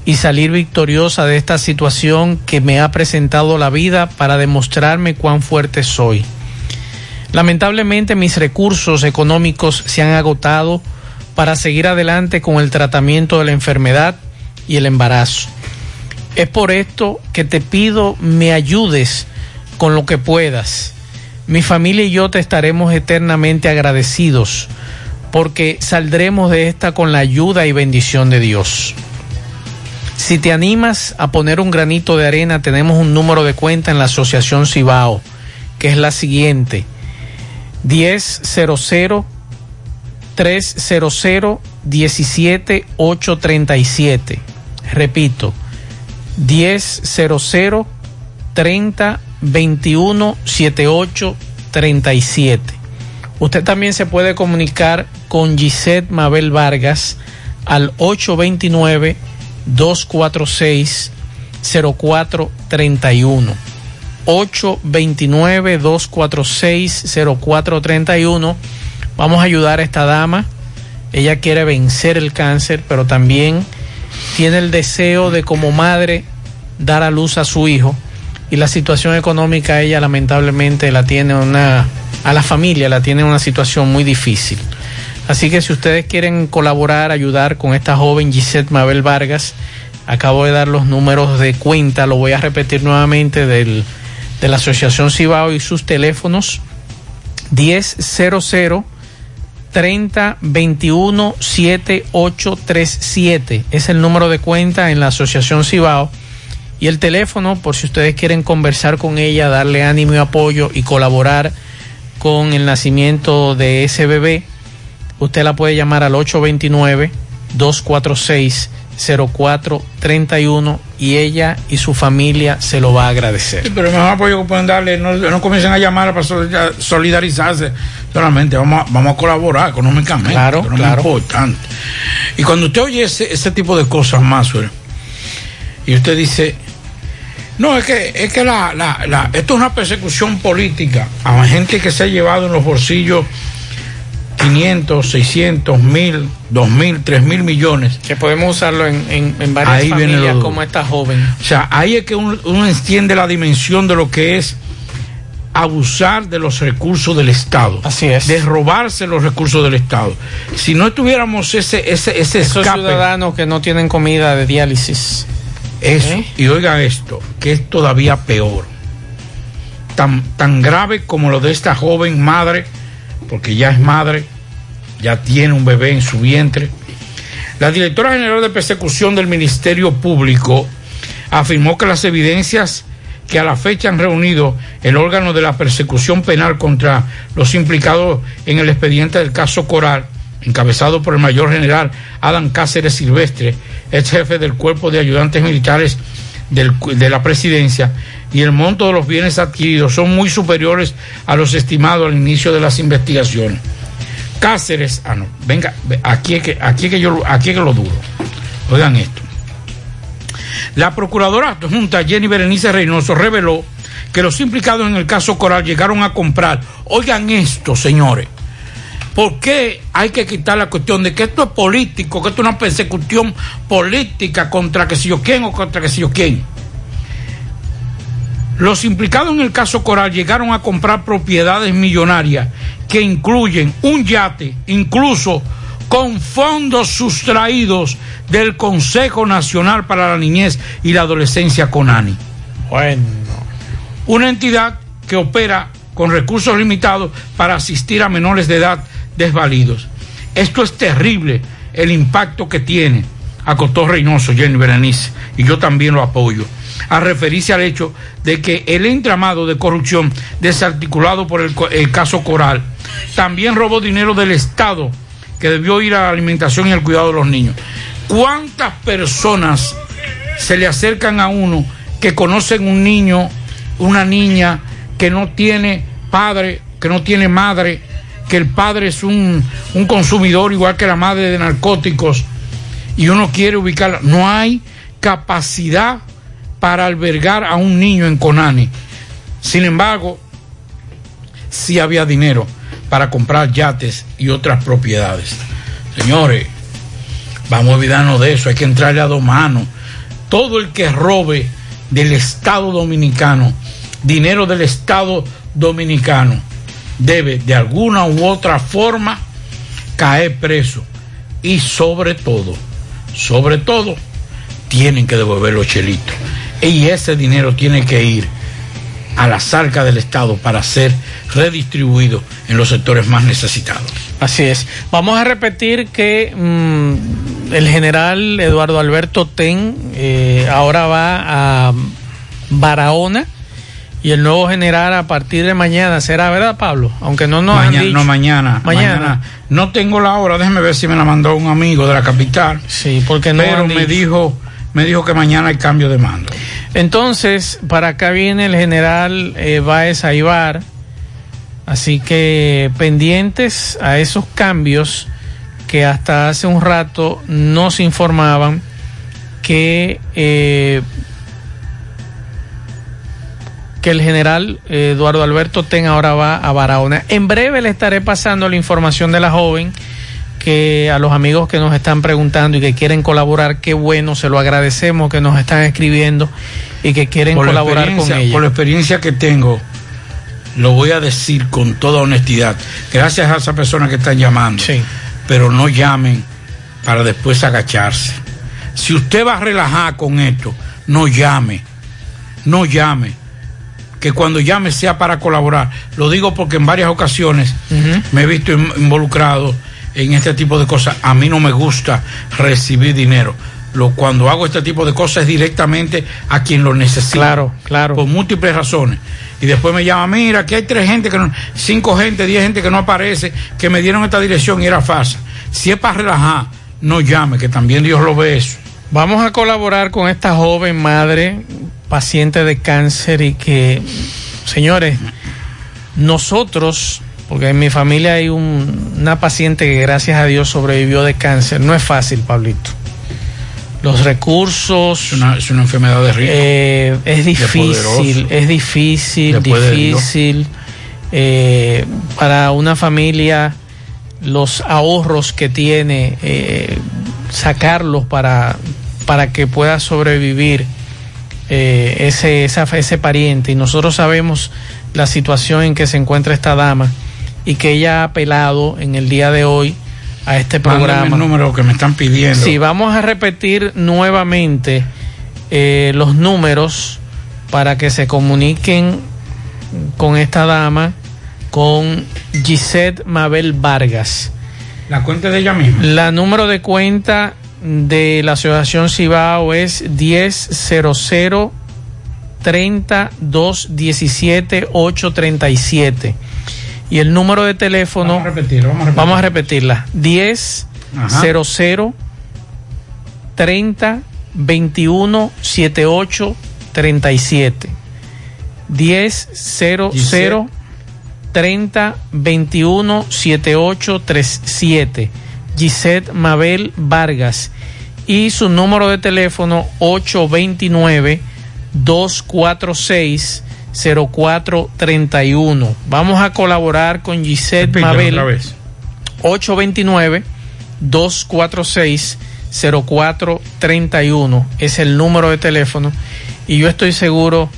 y salir victoriosa de esta situación que me ha presentado la vida para demostrarme cuán fuerte soy. Lamentablemente mis recursos económicos se han agotado para seguir adelante con el tratamiento de la enfermedad y el embarazo. Es por esto que te pido me ayudes con lo que puedas. Mi familia y yo te estaremos eternamente agradecidos porque saldremos de esta con la ayuda y bendición de Dios. Si te animas a poner un granito de arena, tenemos un número de cuenta en la Asociación Cibao, que es la siguiente: 1000 300 17837. Repito, 1000 30 21 78 37. Usted también se puede comunicar con Gisette Mabel Vargas al 829 246 0431. 829 246 0431. Vamos a ayudar a esta dama. Ella quiere vencer el cáncer, pero también tiene el deseo de como madre dar a luz a su hijo y la situación económica ella lamentablemente la tiene una a la familia la tiene en una situación muy difícil. Así que si ustedes quieren colaborar, ayudar con esta joven Gisette Mabel Vargas, Acabo de dar los números de cuenta, lo voy a repetir nuevamente del, de la Asociación Cibao y sus teléfonos 1000 30 21 7837 es el número de cuenta en la Asociación Cibao y el teléfono por si ustedes quieren conversar con ella, darle ánimo y apoyo y colaborar con el nacimiento de ese bebé, usted la puede llamar al 829 246 0431 y ella y su familia se lo va a agradecer.
Sí, pero mejor apoyo que pueden darle, no, no comiencen a llamar para solidar- solidarizarse, solamente vamos a, vamos a colaborar económicamente,
Claro,
es
claro.
más importante. Y cuando usted oye ese, ese tipo de cosas más, y usted dice, no, es que, es que la, la, la- esto es una persecución política a gente que se ha llevado en los bolsillos 500, 600, 1000, 2000, 3000 millones.
Que podemos usarlo en, en, en varias
Ahí
familias
lo-
como esta joven.
O sea, ahí es que uno, uno entiende la dimensión de lo que es abusar de los recursos del Estado.
Así es.
De robarse los recursos del Estado. Si no tuviéramos ese, ese, ese
Esos
escape.
ciudadanos que no tienen comida de diálisis.
Eso.
¿Eh?
Y oiga esto, que es todavía peor. Tan, tan grave como lo de esta joven madre, porque ya es madre, ya tiene un bebé en su vientre. La directora general de persecución del Ministerio Público afirmó que las evidencias que a la fecha han reunido el órgano de la persecución penal contra los implicados en el expediente del caso Coral, encabezado por el mayor general Adam Cáceres Silvestre, ex jefe del cuerpo de ayudantes militares de la presidencia, y el monto de los bienes adquiridos son muy superiores a los estimados al inicio de las investigaciones. Cáceres, ah no, venga, ve- aquí es que, aquí es que yo, aquí es que lo duro. Oigan esto. La procuradora adjunta Jenny Berenice Reynoso reveló que los implicados en el caso Coral llegaron a comprar. Oigan esto, señores. ¿Por qué hay que quitar la cuestión de que esto es político, que esto es una persecución política contra que si yo quién o contra que si yo quién? Los implicados en el caso Coral llegaron a comprar propiedades millonarias que incluyen un yate, incluso con fondos sustraídos del Consejo Nacional para la Niñez y la Adolescencia CONANI.
Bueno.
Una entidad que opera con recursos limitados para asistir a menores de edad desvalidos. Esto es terrible, el impacto que tiene, acotó Reynoso, Jenny Berenice, y yo también lo apoyo, a referirse al hecho de que el entramado de corrupción desarticulado por el, el caso Coral también robó dinero del Estado que debió ir a la alimentación y al cuidado de los niños. ¿Cuántas personas se le acercan a uno que conocen un niño, una niña que no tiene padre, que no tiene madre, que el padre es un, un consumidor igual que la madre de narcóticos y uno quiere ubicarla? No hay capacidad para albergar a un niño en Conani. Sin embargo, sí había dinero para comprar yates y otras propiedades. Señores, vamos a olvidarnos de eso, hay que entrarle a dos manos. Todo el que robe del Estado dominicano, dinero del Estado dominicano, debe de alguna u otra forma caer preso. Y sobre todo, sobre todo, tienen que devolver los chelitos. Y ese dinero tiene que ir a las arcas del Estado para ser redistribuido en los sectores más necesitados.
Así es. Vamos a repetir que mm, el general Eduardo Alberto Ten eh, ahora va a Barahona y el nuevo general a partir de mañana será, ¿verdad, Pablo? Aunque no nos han
mañana,
dicho.
no, mañana,
Mañana.
mañana. No tengo la hora, déjeme ver si me la mandó un amigo de la capital.
Sí, porque no
Pero
han
me
dicho.
dijo, me dijo que mañana hay cambio de mando.
Entonces, para acá viene el general eh, Baez Aibar. Así que pendientes a esos cambios que hasta hace un rato nos informaban que, eh, que el general Eduardo Alberto Ten ahora va a Barahona. En breve le estaré pasando la información de la joven que a los amigos que nos están preguntando y que quieren colaborar, qué bueno, se lo agradecemos que nos están escribiendo y que quieren
Por
colaborar con ella.
Por la experiencia que tengo, lo voy a decir con toda honestidad. Gracias a esas personas que están llamando. Pero no llamen para después agacharse. Si usted va a relajar con esto, no llame, no llame. Que cuando llame sea para colaborar. Lo digo porque en varias ocasiones me he visto in- involucrado en este tipo de cosas. A mí no me gusta recibir dinero. Lo, cuando hago este tipo de cosas es directamente a quien lo necesita.
Claro, claro.
Por múltiples razones. Y después me llama, mira, aquí hay tres gente que no, cinco gente, diez gente que no aparece, que me dieron esta dirección y era falsa. Si es para relajar, no llame, que también Dios lo ve eso.
Vamos a colaborar con esta joven madre, paciente de cáncer y que, señores, nosotros, porque en mi familia hay un- una paciente que gracias a Dios sobrevivió de cáncer, no es fácil, Pablito. Los recursos...
Es una, es una enfermedad de riesgo.
Eh, es difícil, es difícil,
Después
difícil eh, para una familia los ahorros que tiene, eh, sacarlos para, para que pueda sobrevivir eh, ese, esa- ese pariente. Y nosotros sabemos la situación en que se encuentra esta dama y que ella ha apelado en el día de hoy a este
Mándame
programa.
el número que me están pidiendo.
Sí, vamos a repetir nuevamente eh, los números para que se comuniquen con esta dama, con Gisette Mabel Vargas.
La cuenta de ella misma.
La número de cuenta de la Asociación Cibao es 1000 30 217 837 y el número de teléfono
Vamos a repetirlo, vamos a repetirlo.
vamos a repetirla 10
Ajá.
00 30 21 78 37 10 00
Giselle.
30 21 78 37 Gisette Mabel Vargas. Y su número de teléfono 829 246 0431 vamos a colaborar con Gisette Mabel
otra vez.
829-246-0431 es el número de teléfono. Y yo estoy seguro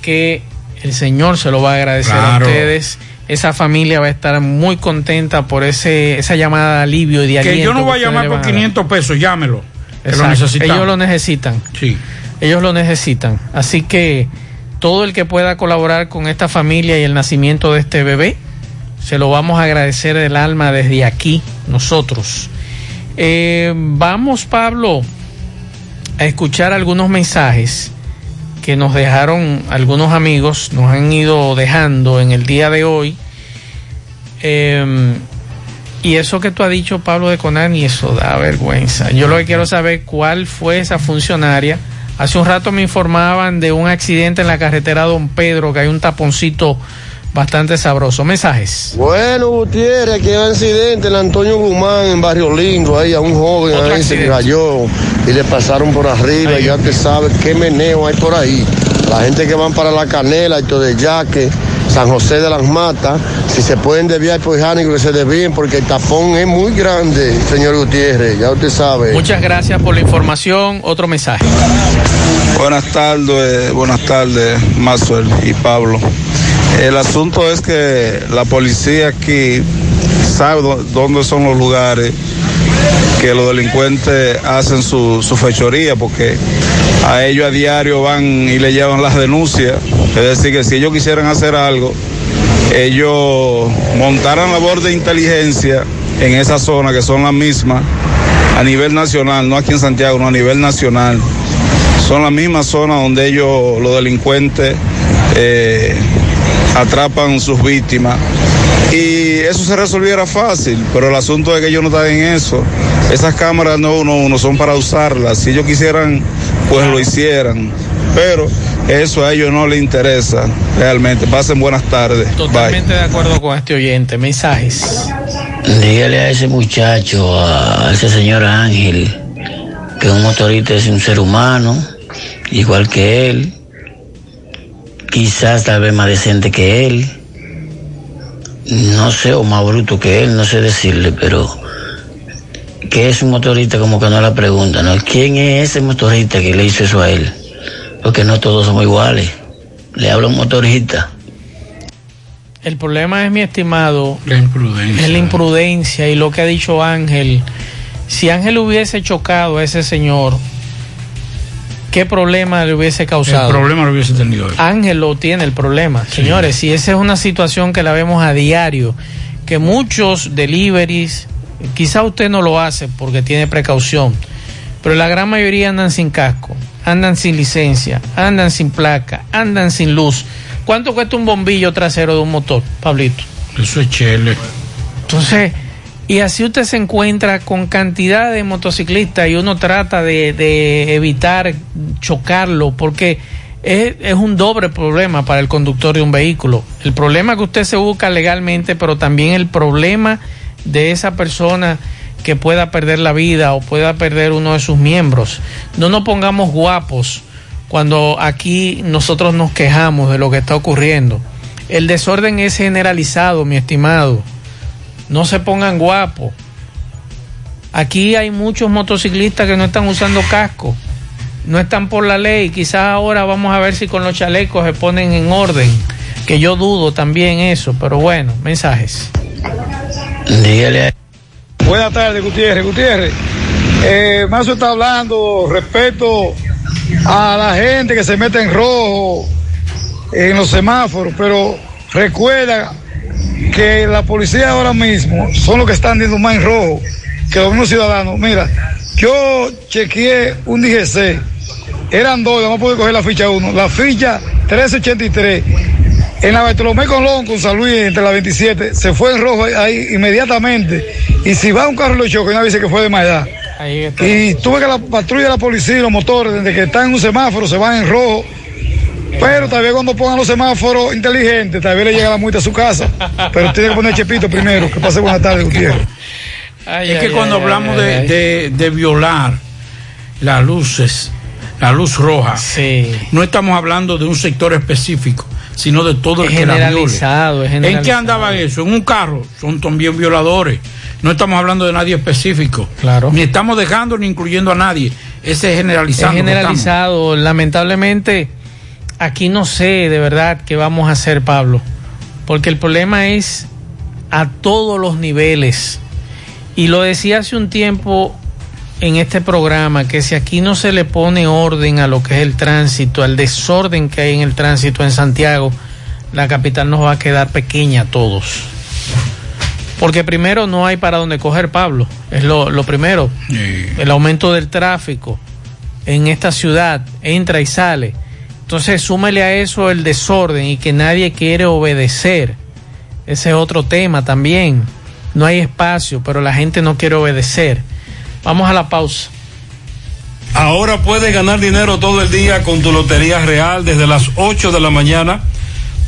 que el Señor se lo va a agradecer
Claro.
a ustedes. Esa familia va a estar muy contenta por ese esa llamada de alivio y de
Que yo no voy a llamar por
van a dar.
500 pesos, llámelo. Que lo.
Ellos lo necesitan.
Sí.
Ellos lo necesitan. Así que todo el que pueda colaborar con esta familia y el nacimiento de este bebé, se lo vamos a agradecer del alma desde aquí, nosotros. Eh, vamos, Pablo, a escuchar algunos mensajes nos dejaron algunos amigos, nos han ido dejando en el día de hoy. Eh, y eso que tú has dicho, Pablo de Conani, eso da vergüenza. Yo lo que quiero saber cuál fue esa funcionaria. Hace un rato me informaban de un accidente en la carretera Don Pedro, que hay un taponcito bastante sabroso. Mensajes.
Bueno, Gutiérrez, aquí hay un accidente en Antonio Guzmán, en Barrio Lindo, ahí a un joven ahí se cayó y le pasaron por arriba, ya te sabes qué meneo hay por ahí. La gente que van para la Canela, esto de Yaque, San José de las Matas, si se pueden desviar por Jánico, que se desvíen, porque el tapón es muy grande, señor Gutiérrez, ya usted sabe.
Muchas gracias por la información. Otro mensaje.
Buenas tardes, buenas tardes, Maxwell y Pablo. El asunto es que la policía aquí sabe dó- dónde son los lugares que los delincuentes hacen su, su fechoría, porque a ellos a diario van y le llevan las denuncias. Es decir, que si ellos quisieran hacer algo, ellos montaran labor de inteligencia en esa zona, que son las mismas, a nivel nacional, no aquí en Santiago, no a nivel nacional. Son las mismas zonas donde ellos, los delincuentes, eh, atrapan sus víctimas. Y eso se resolviera fácil, pero el asunto es que ellos no están en eso. Esas cámaras no, no, no son para usarlas. Si ellos quisieran, pues lo hicieran. Pero eso a ellos no les interesa realmente. Pasen buenas tardes. Bye.
Totalmente de acuerdo con este oyente. Mensajes.
Dígale a ese muchacho, a ese señor Ángel, que un motorista es un ser humano, igual que él, quizás tal vez más decente que él, no sé, o más bruto que él, no sé decirle, pero que es un motorista como que no la pregunta, ¿no? ¿Quién es ese motorista que le hizo eso a él? Porque no todos somos iguales. Le habla un motorista.
El problema es, mi estimado,
La imprudencia.
es la imprudencia y lo que ha dicho Ángel. Si Ángel hubiese chocado a ese señor, ¿qué problema le hubiese causado?
El problema lo hubiese tenido él.
Ángel lo tiene el problema. Señores, si esa es una situación que la vemos a diario, que muchos deliveries, quizá usted no lo hace porque tiene precaución, pero la gran mayoría andan sin casco, andan sin licencia, andan sin placa, andan sin luz. ¿Cuánto cuesta un bombillo trasero de un motor, Pablito?
Eso es chele.
Entonces, y así usted se encuentra con cantidad de motociclistas y uno trata de, evitar chocarlo porque es, es, un doble problema para el conductor de un vehículo. El problema que usted se busca legalmente, pero también el problema de esa persona que pueda perder la vida o pueda perder uno de sus miembros. No nos pongamos guapos cuando aquí nosotros nos quejamos de lo que está ocurriendo. El desorden es generalizado, mi estimado. No se pongan guapos. Aquí hay muchos motociclistas que no están usando casco. No están por la ley. Quizás ahora vamos a ver si con los chalecos se ponen en orden. Que yo dudo también eso. Pero bueno, mensajes.
Dígale. Buenas tardes, Gutiérrez. Gutiérrez, eh, Mazo está hablando respecto a la gente que se mete en rojo en los semáforos, pero recuerda que la policía ahora mismo son los que están yendo más en rojo que los mismos ciudadanos. Mira, yo chequeé un DGC, eran dos, no pude coger la ficha 1, la ficha 1383 en la Bartolomé Colón con San Luis entre la 27 se fue en rojo ahí inmediatamente. Y si va un carro lo choca una dice que fue de más edad y tuve que la patrulla de la policía y los motores desde que están en un semáforo se van en rojo pero tal vez cuando pongan los semáforos inteligentes tal vez le llega la multa a su casa pero tiene que poner chepito primero que pase buena tarde Gutiérrez
ay, es ay, que ay, cuando hablamos de, de, de violar las luces la luz roja
sí.
no estamos hablando de un sector específico sino de todo el
es
que la viole. ¿En qué andaba eso? En un carro. Son también violadores. No estamos hablando de nadie específico.
Claro.
Ni estamos dejando ni incluyendo a nadie. Ese es generalizado.
Es generalizado. Lamentablemente, aquí no sé de verdad qué vamos a hacer, Pablo. Porque el problema es a todos los niveles. Y lo decía hace un tiempo en este programa que si aquí no se le pone orden a lo que es el tránsito, al desorden que hay en el tránsito en Santiago, la capital nos va a quedar pequeña a todos. Porque primero no hay para dónde coger, Pablo. Es lo, lo primero. El aumento del tráfico en esta ciudad entra y sale. Entonces súmele a eso el desorden y que nadie quiere obedecer. Ese es otro tema también. No hay espacio, pero la gente no quiere obedecer. Vamos a la pausa.
Ahora puedes ganar dinero todo el día con tu Lotería Real desde las 8 de la mañana.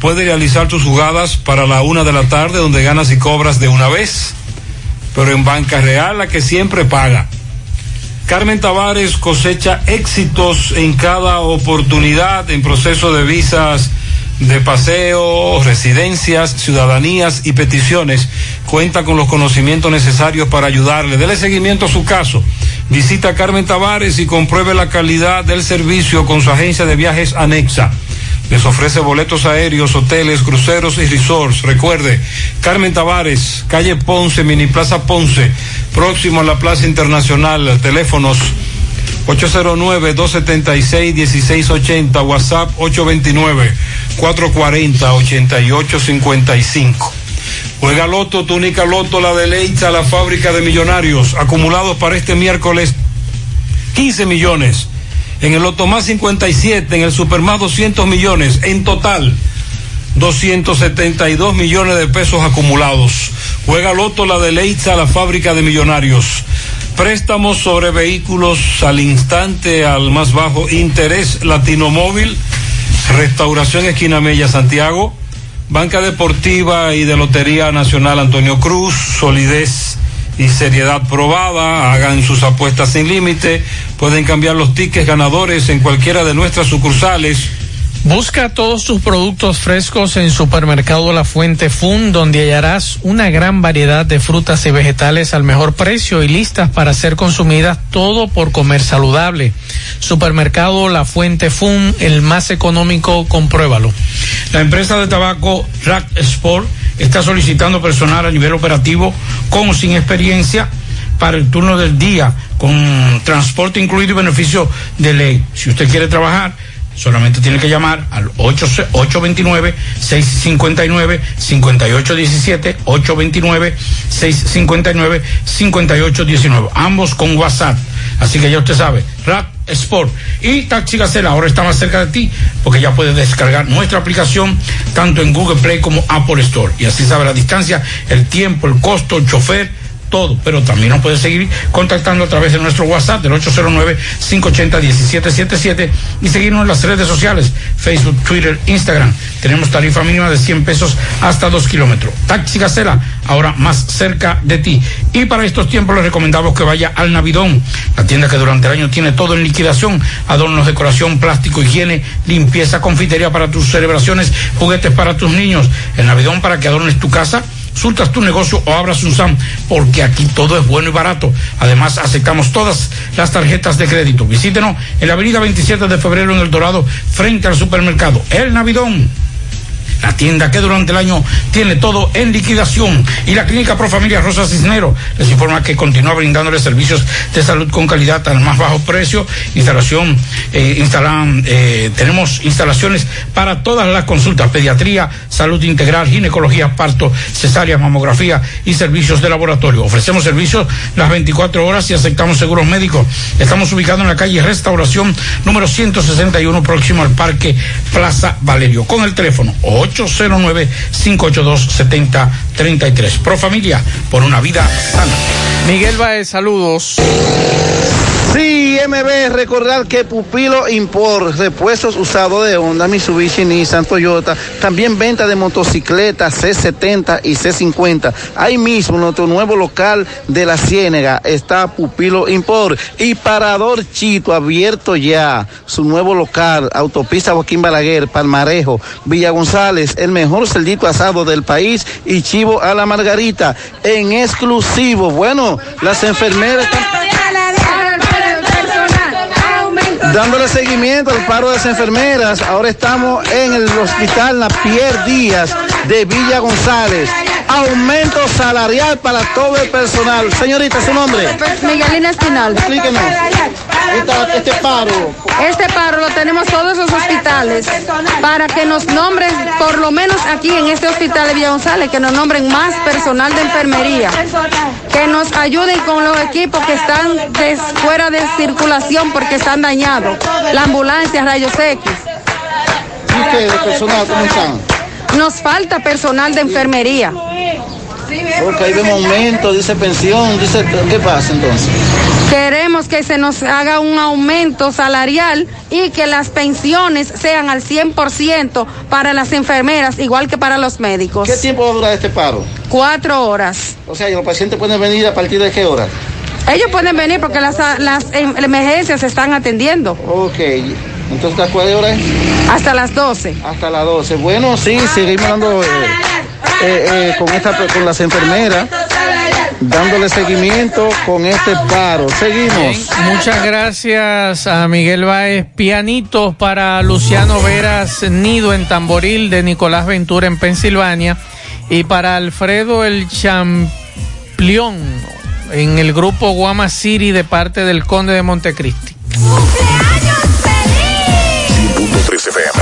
Puedes realizar tus jugadas para la una de la tarde donde ganas y cobras de una vez. Pero en Banca Real la que siempre paga. Carmen Tavares cosecha éxitos en cada oportunidad en proceso de visas de paseo, residencias, ciudadanías y peticiones. Cuenta con los conocimientos necesarios para ayudarle. Dele seguimiento a su caso. Visita a Carmen Tavares y compruebe la calidad del servicio con su agencia de viajes anexa. Les ofrece boletos aéreos, hoteles, cruceros y resorts. Recuerde, Carmen Tavares, calle Ponce, Mini Plaza Ponce, próximo a la Plaza Internacional. Teléfonos 809-276-1680, WhatsApp 829-440-8855. Juega Loto, túnica Loto, la deleita, la fábrica de millonarios, acumulados para este miércoles 15 millones. En el Loto más 57, en el Super más 200 millones, en total 272 millones de pesos acumulados. Juega Loto, la deleita, la fábrica de millonarios. Préstamos sobre vehículos al instante, al más bajo interés, Latino Móvil, Restauración Esquina Mella, Santiago, Banca Deportiva y de Lotería Nacional Antonio Cruz, solidez y seriedad probada, hagan sus apuestas sin límite, pueden cambiar los tickets ganadores en cualquiera de nuestras sucursales.
Busca todos tus productos frescos en Supermercado La Fuente Fun, donde hallarás una gran variedad de frutas y vegetales al mejor precio y listas para ser consumidas, todo por comer saludable. Supermercado La Fuente Fun, el más económico, compruébalo.
La empresa de tabaco Rack Sport está solicitando personal a nivel operativo con o sin experiencia para el turno del día con transporte incluido y beneficio de ley. Si usted quiere trabajar, solamente tiene que llamar al 829-659-5817, 829-659-5819, ambos con WhatsApp. Así que ya usted sabe, Rap Sport y Taxi Gacela ahora está más cerca de ti porque ya puedes descargar nuestra aplicación tanto en Google Play como Apple Store y así sabe la distancia, el tiempo, el costo, el chofer todo, pero también nos puede seguir contactando a través de nuestro WhatsApp del 809-580-1777 y seguirnos en las redes sociales, Facebook, Twitter, Instagram. Tenemos tarifa mínima de 100 pesos hasta 2 kilómetros. Taxi Gacela, ahora más cerca de ti. Y para estos tiempos les recomendamos que vaya al Navidón, la tienda que durante el año tiene todo en liquidación, adornos, decoración, plástico, higiene, limpieza, confitería para tus celebraciones, juguetes para tus niños. El Navidón para que adornes tu casa Sultas tu negocio o abras un SAM, porque aquí todo es bueno y barato. Además, aceptamos todas las tarjetas de crédito. Visítenos en la avenida 27 de febrero en El Dorado, frente al supermercado El Navidón. La tienda que durante el año tiene todo en liquidación. Y la Clínica Pro Familia Rosa Cisnero les informa que continúa brindándoles servicios de salud con calidad al más bajo precio. Instalación, eh, instalan, eh, tenemos instalaciones para todas las consultas, pediatría, salud integral, ginecología, parto, cesárea, mamografía y servicios de laboratorio. Ofrecemos servicios las 24 horas y aceptamos seguros médicos. Estamos ubicados en la calle Restauración número 161 próximo al Parque Plaza Valerio con el teléfono 809-582-7033. Pro Familia, por una vida sana.
Miguel Baez, saludos.
Sí, MB, recordar que Pupilo Import, repuestos usados de Honda, Mitsubishi, Nissan, Toyota, también venta de motocicletas C70 y C50. Ahí mismo, en nuestro nuevo local de la Ciénega está Pupilo Import y Parador Chito, abierto ya. Su nuevo local, Autopista Joaquín Balaguer, Palmarejo, Villa González, el mejor celdito asado del país y chivo a la margarita en exclusivo. Bueno, las enfermeras dándole seguimiento al paro de las enfermeras. Ahora estamos en el hospital Napier Díaz de Villa González. Aumento salarial para todo el personal. Señorita, su nombre.
Miguelina Espinal.
Explíquenos. Este paro.
Este paro lo tenemos todos los hospitales para que nos nombren, por lo menos aquí en este hospital de Villa González, que nos nombren más personal de enfermería, que nos ayuden con los equipos que están fuera de circulación porque están dañados, la ambulancia, rayos X.
¿Y ustedes, personal, cómo están?
Nos falta personal de enfermería.
Porque ahí vemos aumento, dice pensión, dice, ¿qué pasa entonces?
Queremos que se nos haga un aumento salarial y que las pensiones sean al 100% para las enfermeras, igual que para los médicos.
¿Qué tiempo va a durar este paro?
Cuatro horas.
O sea, ¿y los pacientes pueden venir a partir de qué hora?
Ellos pueden venir porque las, las em- emergencias se están atendiendo.
Ok, entonces ¿hasta cuál hora es?
Hasta las 12.
Hasta las 12. Bueno, sí, seguimos dando eh, eh, eh, con, esta, con las enfermeras, dándole seguimiento con este paro. Seguimos.
Muchas gracias a Miguel Baez. Pianitos para Luciano Veras Nido en Tamboril de Nicolás Ventura en Pensilvania. Y para Alfredo el Champlión en el grupo Guama City de parte del Conde de Montecristi.
100.3 FM.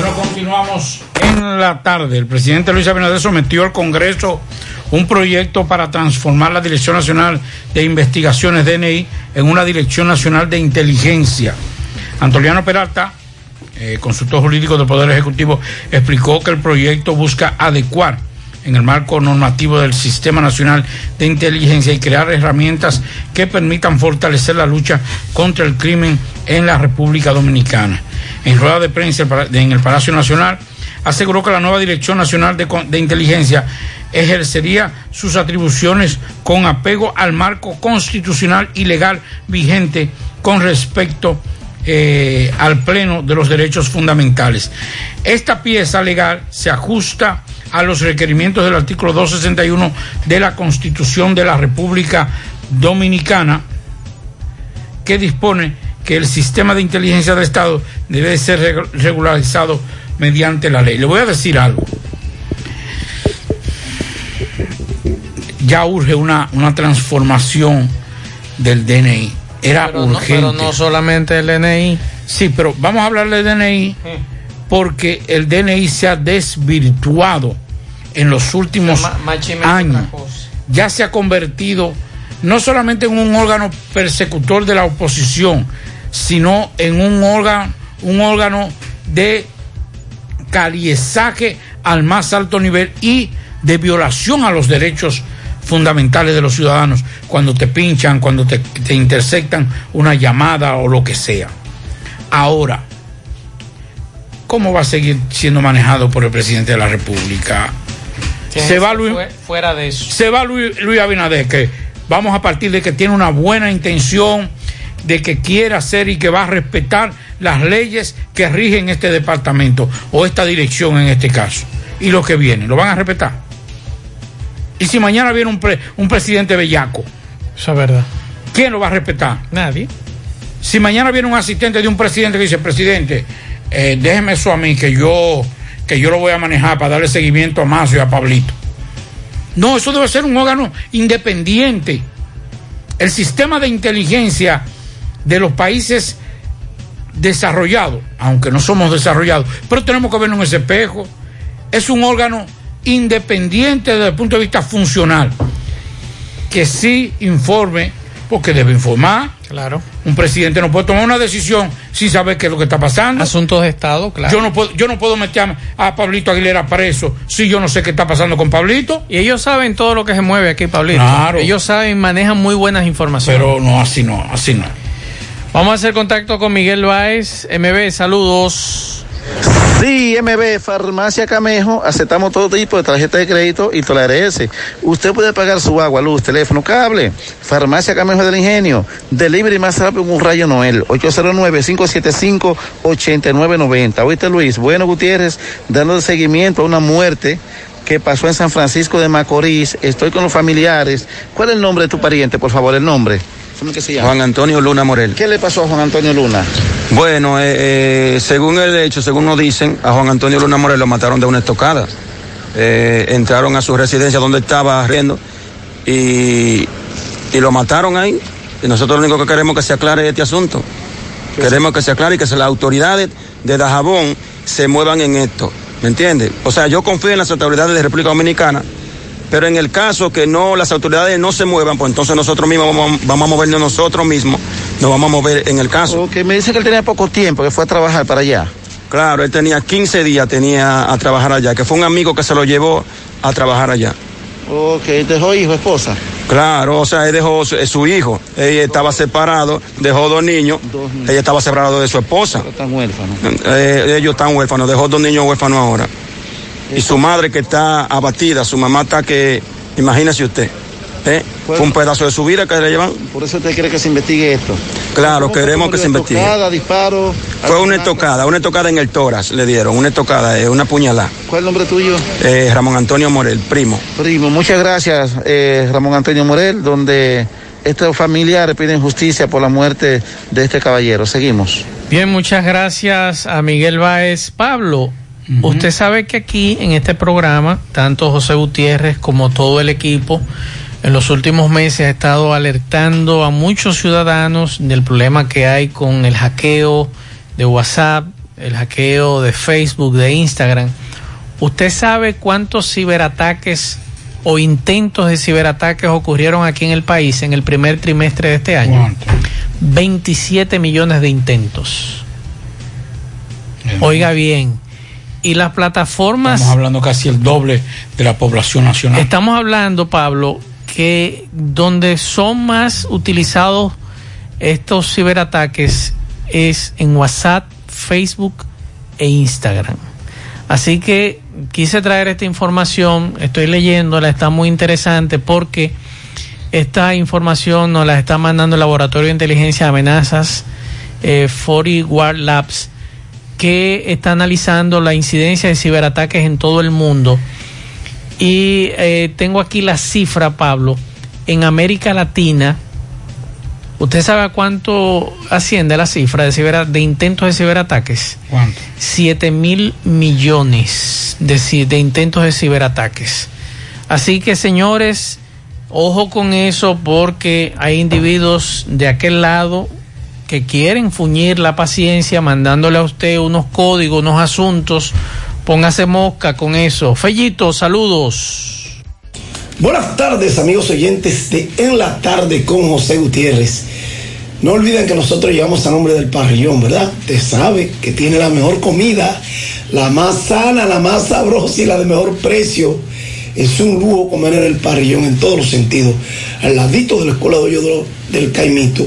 Bueno, continuamos en la tarde. El presidente Luis Abinader sometió al Congreso un proyecto para transformar la Dirección Nacional de Investigaciones DNI en una Dirección Nacional de Inteligencia. Antoliano Peralta, eh, consultor jurídico del Poder Ejecutivo, explicó que el proyecto busca adecuar en el marco normativo del Sistema Nacional de Inteligencia y crear herramientas que permitan fortalecer la lucha contra el crimen en la República Dominicana. En rueda de prensa en el Palacio Nacional, aseguró que la nueva Dirección Nacional de, Inteligencia ejercería sus atribuciones con apego al marco constitucional y legal vigente con respecto eh, al pleno de los derechos fundamentales. Esta pieza legal se ajusta a los requerimientos del artículo 261 de la Constitución de la República Dominicana, que dispone que el sistema de inteligencia del Estado debe ser regularizado mediante la ley. Le voy a decir algo. Ya urge una, una transformación del DNI. Era
pero
urgente.
No, pero no solamente el DNI.
Sí, pero vamos a hablar del DNI porque el DNI se ha desvirtuado en los últimos años. Ya se ha convertido no solamente en un órgano persecutor de la oposición, sino en un órgano, un órgano de caliezaje al más alto nivel y de violación a los derechos fundamentales de los ciudadanos cuando te pinchan, cuando te, te intersectan una llamada o lo que sea. Ahora, ¿cómo va a seguir siendo manejado por el presidente de la República? Se va Luis,
fuera de eso.
Se va Luis, Luis Abinader, que vamos a partir de que tiene una buena intención, de que quiere hacer y que va a respetar las leyes que rigen este departamento o esta dirección en este caso. Y lo que viene, ¿lo van a respetar? Y si mañana viene un, pre, un presidente bellaco.
Eso es verdad.
¿Quién lo va a respetar?
Nadie.
Si mañana viene un asistente de un presidente que dice, presidente, eh, déjeme eso a mí, que yo, que yo lo voy a manejar para darle seguimiento a Macio y a Pablito. No, eso debe ser un órgano independiente. El sistema de inteligencia de los países desarrollados, aunque no somos desarrollados, pero tenemos que vernos en ese espejo, es un órgano independiente desde el punto de vista funcional, que sí informe, porque debe informar.
Claro.
Un presidente no puede tomar una decisión sin saber qué es lo que está pasando.
Asuntos de Estado, claro.
Yo no puedo, yo no puedo meter a Pablito Aguilera preso si yo no sé qué está pasando con Pablito.
Y ellos saben todo lo que se mueve aquí, Pablito.
Claro.
Ellos saben, manejan muy buenas informaciones.
Pero no, así no, así no.
Vamos a hacer contacto con Miguel Báez, MB, saludos.
Sí, MB, Farmacia Camejo, aceptamos todo tipo de tarjeta de crédito y tolerese. Usted puede pagar su agua, luz, teléfono, cable. Farmacia Camejo del Ingenio. Delivery más rápido en un rayo Noel. 809-575-8990. Oíste, Luis. Bueno, Gutiérrez, dando seguimiento a una muerte que pasó en San Francisco de Macorís. Estoy con los familiares. ¿Cuál es el nombre de tu pariente, por favor, el nombre? ¿Cómo que se llama?
Juan Antonio Luna Morel.
¿Qué le pasó a Juan Antonio Luna?
Bueno, eh, eh, según el hecho, según nos dicen, a Juan Antonio Luna Morel lo mataron de una estocada. Eh, entraron a su residencia donde estaba riendo y, y lo mataron ahí. Y nosotros lo único que queremos es que se aclare este asunto. Queremos que se aclare y que las autoridades de Dajabón se muevan en esto. ¿Me entiendes? O sea, yo confío en las autoridades de República Dominicana, pero en el caso que no las autoridades no se muevan, pues entonces nosotros mismos vamos, vamos a movernos nosotros mismos, nos vamos a mover en el caso.
Ok, me dice que él tenía poco tiempo, que fue a trabajar para allá.
Claro, él tenía 15 días tenía a trabajar allá, que fue un amigo que se lo llevó a trabajar allá.
Ok, dejó hijo, esposa.
Claro, o sea, él dejó su, su hijo, ella estaba separado, dejó dos niños, ella estaba separado de su esposa.
Están huérfanos.
Eh, ellos están huérfanos, dejó dos niños huérfanos ahora. Y su madre que está abatida, su mamá está que, imagínese usted, ¿eh? fue un pedazo de su vida que le llevan.
Por eso usted quiere que se investigue esto.
Claro, queremos que se investigue.
Estocada, disparo.
Fue una estocada, una estocada en el tórax le dieron, una estocada, eh, una puñalada.
¿Cuál es el nombre tuyo?
Eh, Ramón Antonio Morel, primo.
Primo, muchas gracias, eh, Ramón Antonio Morel, donde estos familiares piden justicia por la muerte de este caballero. Seguimos.
Bien, muchas gracias a Miguel Báez. Pablo, usted sabe que aquí en este programa, tanto José Gutiérrez como todo el equipo, en los últimos meses ha estado alertando a muchos ciudadanos del problema que hay con el hackeo de WhatsApp, el hackeo de Facebook, de Instagram. ¿Usted sabe cuántos ciberataques o intentos de ciberataques ocurrieron aquí en el país en el primer trimestre de este año? 27 millones de intentos. Oiga bien. Y las plataformas...
Estamos hablando casi el doble de la población nacional.
Estamos hablando, Pablo, que donde son más utilizados estos ciberataques es en WhatsApp, Facebook e Instagram. Así que quise traer esta información, estoy leyéndola, está muy interesante porque esta información nos la está mandando el Laboratorio de Inteligencia de Amenazas, eh, 40 War Labs, que está analizando la incidencia de ciberataques en todo el mundo. Y eh, tengo aquí la cifra, Pablo. En América Latina, ¿usted sabe a cuánto asciende la cifra de, ciber, de intentos de ciberataques?
¿Cuánto?
7 mil millones de intentos de ciberataques. Así que, señores, ojo con eso porque hay individuos de aquel lado que quieren fuñir la paciencia mandándole a usted unos códigos, unos asuntos. Póngase mosca con eso. Fellito, saludos.
Buenas tardes, amigos oyentes de En la Tarde con José Gutiérrez. No olviden que nosotros llevamos a nombre del parrillón, ¿verdad? Usted sabe que tiene la mejor comida, la más sana, la más sabrosa y la de mejor precio. Es un lujo comer en el parrillón en todos los sentidos. Al ladito de la Escuela de Hoyo de- del Caimito,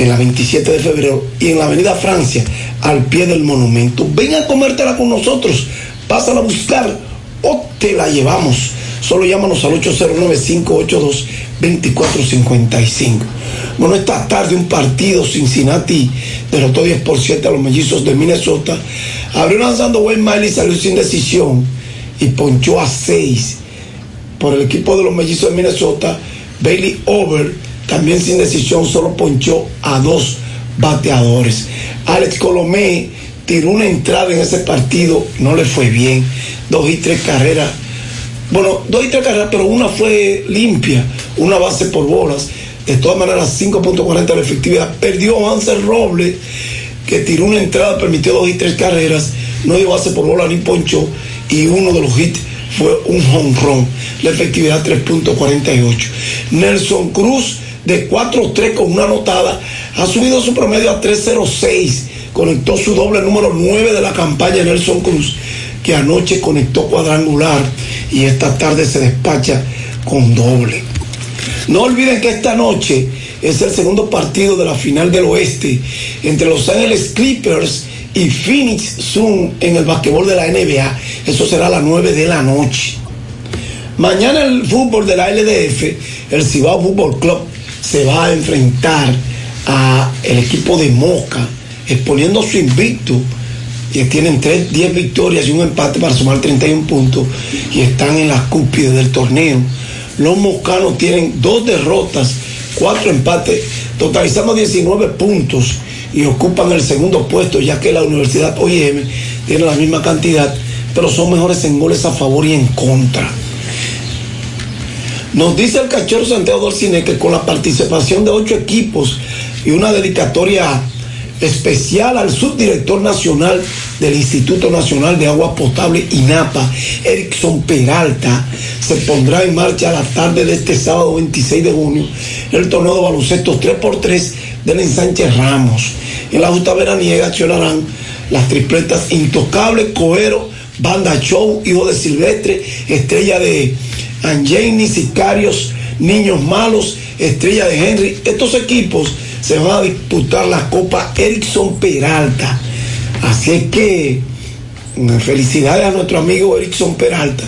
en la 27 de febrero y en la Avenida Francia, al pie del monumento. Ven a comértela con nosotros, pásala a buscar o te la llevamos. Solo llámanos al 809-582-2455. Bueno, esta tarde un partido Cincinnati derrotó 10 por 7 a los mellizos de Minnesota. Abrió lanzando Wayne Miley, salió sin decisión y ponchó a 6 por el equipo de los mellizos de Minnesota. Bailey Over, también sin decisión, solo ponchó a dos bateadores. Alex Colomé tiró una entrada en ese partido, no le fue bien. Dos y tres carreras. Bueno, dos y tres carreras, pero una fue limpia, una base por bolas. De todas maneras, 5.40 de efectividad. Perdió Hansel Robles, que tiró una entrada, permitió dos y tres carreras, no dio base por bola ni poncho, y uno de los hits fue un home run. La efectividad 3.48. Nelson Cruz de 4-3 con una anotada ha subido su promedio a 3.06. Conectó su doble número 9 de la campaña Nelson Cruz, que anoche conectó cuadrangular y esta tarde se despacha con doble. No olviden que esta noche es el segundo partido de la final del oeste entre Los Ángeles Clippers y Phoenix Sun en el basquetbol de la NBA. Eso será a las 9 de la noche. Mañana el fútbol de la LDF, el Cibao Fútbol Club, se va a enfrentar a el equipo de Mosca, exponiendo su invicto. Y tienen 3, 10 victorias y un empate para sumar 31 puntos y están en la cúspide del torneo. Los moscanos tienen dos derrotas, cuatro empates, totalizando 19 puntos y ocupan el segundo puesto, ya que la Universidad OIM tiene la misma cantidad, pero son mejores en goles a favor y en contra. Nos dice el cachorro Santiago Dorcine que con la participación de ocho equipos y una dedicatoria especial al subdirector nacional del Instituto Nacional de Agua Potable INAPA, Erickson Peralta, se pondrá en marcha a la tarde de este sábado 26 de junio el torneo de baloncesto 3x3 del ensanche Ramos. En la justa veraniega accionarán las tripletas Intocable, Coero, Banda Show, Hijo de Silvestre, Estrella de Angeni, Sicarios, Niños Malos, Estrella de Henry. Estos equipos se van a disputar la Copa Erickson Peralta. Así es que mm, felicidades a nuestro amigo Erickson Peralta,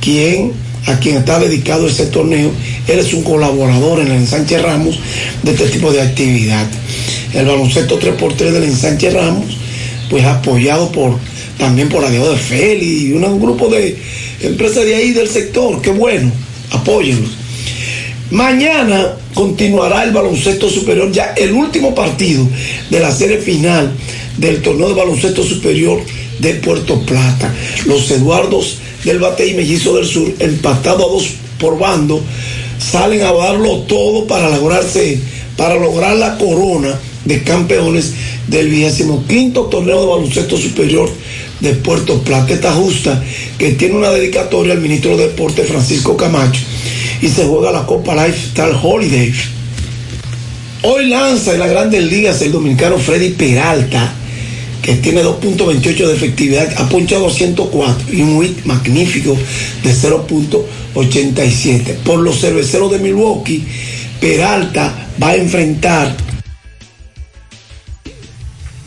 quien a quien está dedicado ese torneo. Él es un colaborador en el ensanche Ramos de este tipo de actividad. El baloncesto 3x3 del ensanche Ramos, pues apoyado por también por Adiós de Feli y un grupo de empresas de ahí del sector. Qué bueno, apóyenlos. Mañana continuará el baloncesto superior, ya el último partido de la serie final del torneo de baloncesto superior de Puerto Plata. Los Eduardos del Bate y Mellizo del Sur, empatado a dos por bando, salen a darlo todo para lograrse, para lograr la corona de campeones del vigésimo quinto torneo de baloncesto superior de Puerto Plata. Esta justa que tiene una dedicatoria al ministro de Deporte Francisco Camacho y se juega la Copa Lifestyle Holiday. Hoy lanza en las grandes ligas el dominicano Freddy Peralta, que tiene 2.28 de efectividad, ha ponchado 104 y un WIT magnífico de 0.87. Por los cerveceros de Milwaukee, Peralta va a enfrentar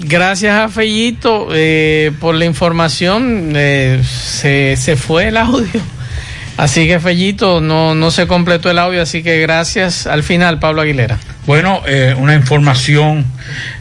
Gracias a Fellito eh, por la información. Eh, se, se fue el audio. Así que Fellito, no, no se completó el audio, así que gracias. Al final, Pablo Aguilera.
Bueno, eh, una información.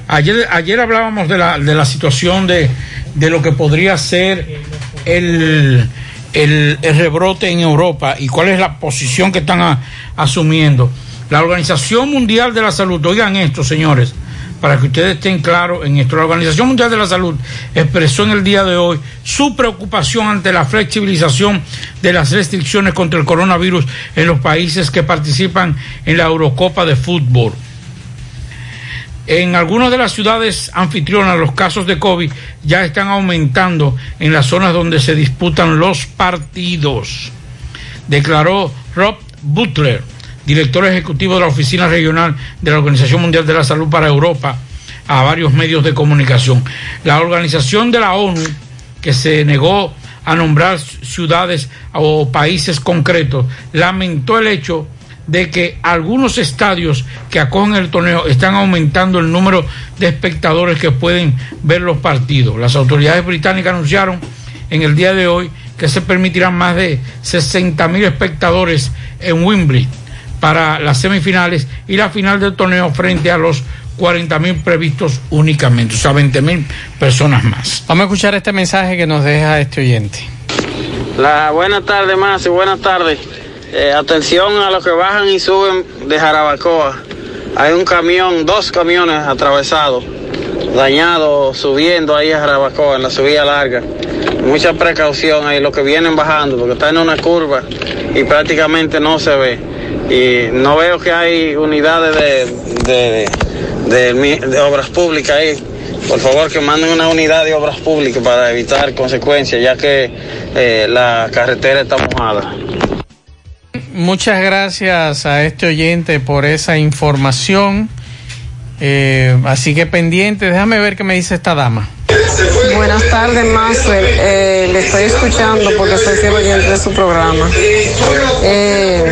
Ayer, ayer hablábamos de la, de la situación de, de lo que podría ser el, el, rebrote en Europa y cuál es la posición que están asumiendo. La Organización Mundial de la Salud, oigan esto, señores, para que ustedes estén claros en esto. La Organización Mundial de la Salud expresó en el día de hoy su preocupación ante la flexibilización de las restricciones contra el coronavirus en los países que participan en la Eurocopa de Fútbol. En algunas de las ciudades anfitrionas los casos de COVID ya están aumentando en las zonas donde se disputan los partidos, declaró Rob Butler, director ejecutivo de la Oficina Regional de la Organización Mundial de la Salud para Europa, a varios medios de comunicación. La organización de la ONU, que se negó a nombrar ciudades o países concretos, lamentó el hecho de que algunos estadios que acogen el torneo están aumentando el número de espectadores que pueden ver los partidos. Las autoridades británicas anunciaron en el día de hoy que se permitirán más de 60 mil espectadores en Wembley para las semifinales y la final del torneo frente a los 40 mil previstos únicamente, o sea, 20 mil personas más.
Vamos a escuchar este mensaje que nos deja este oyente.
La buenas tardes, más y buenas tardes. Eh, atención a los que bajan y suben de Jarabacoa. Hay un camión, dos camiones atravesados, dañados, subiendo ahí a Jarabacoa, en la subida larga. Mucha precaución ahí, los que vienen bajando, porque están en una curva y prácticamente no se ve. Y no veo que hay unidades de, de, de, obras públicas ahí. Por favor, que manden una unidad de obras públicas para evitar consecuencias, ya que eh, la carretera está mojada.
Muchas gracias a este oyente por esa información. Eh, así que pendiente, déjame ver qué me dice esta dama.
Buenas tardes, Maxwell. Eh, le estoy escuchando porque soy fiel oyente de su programa. Eh,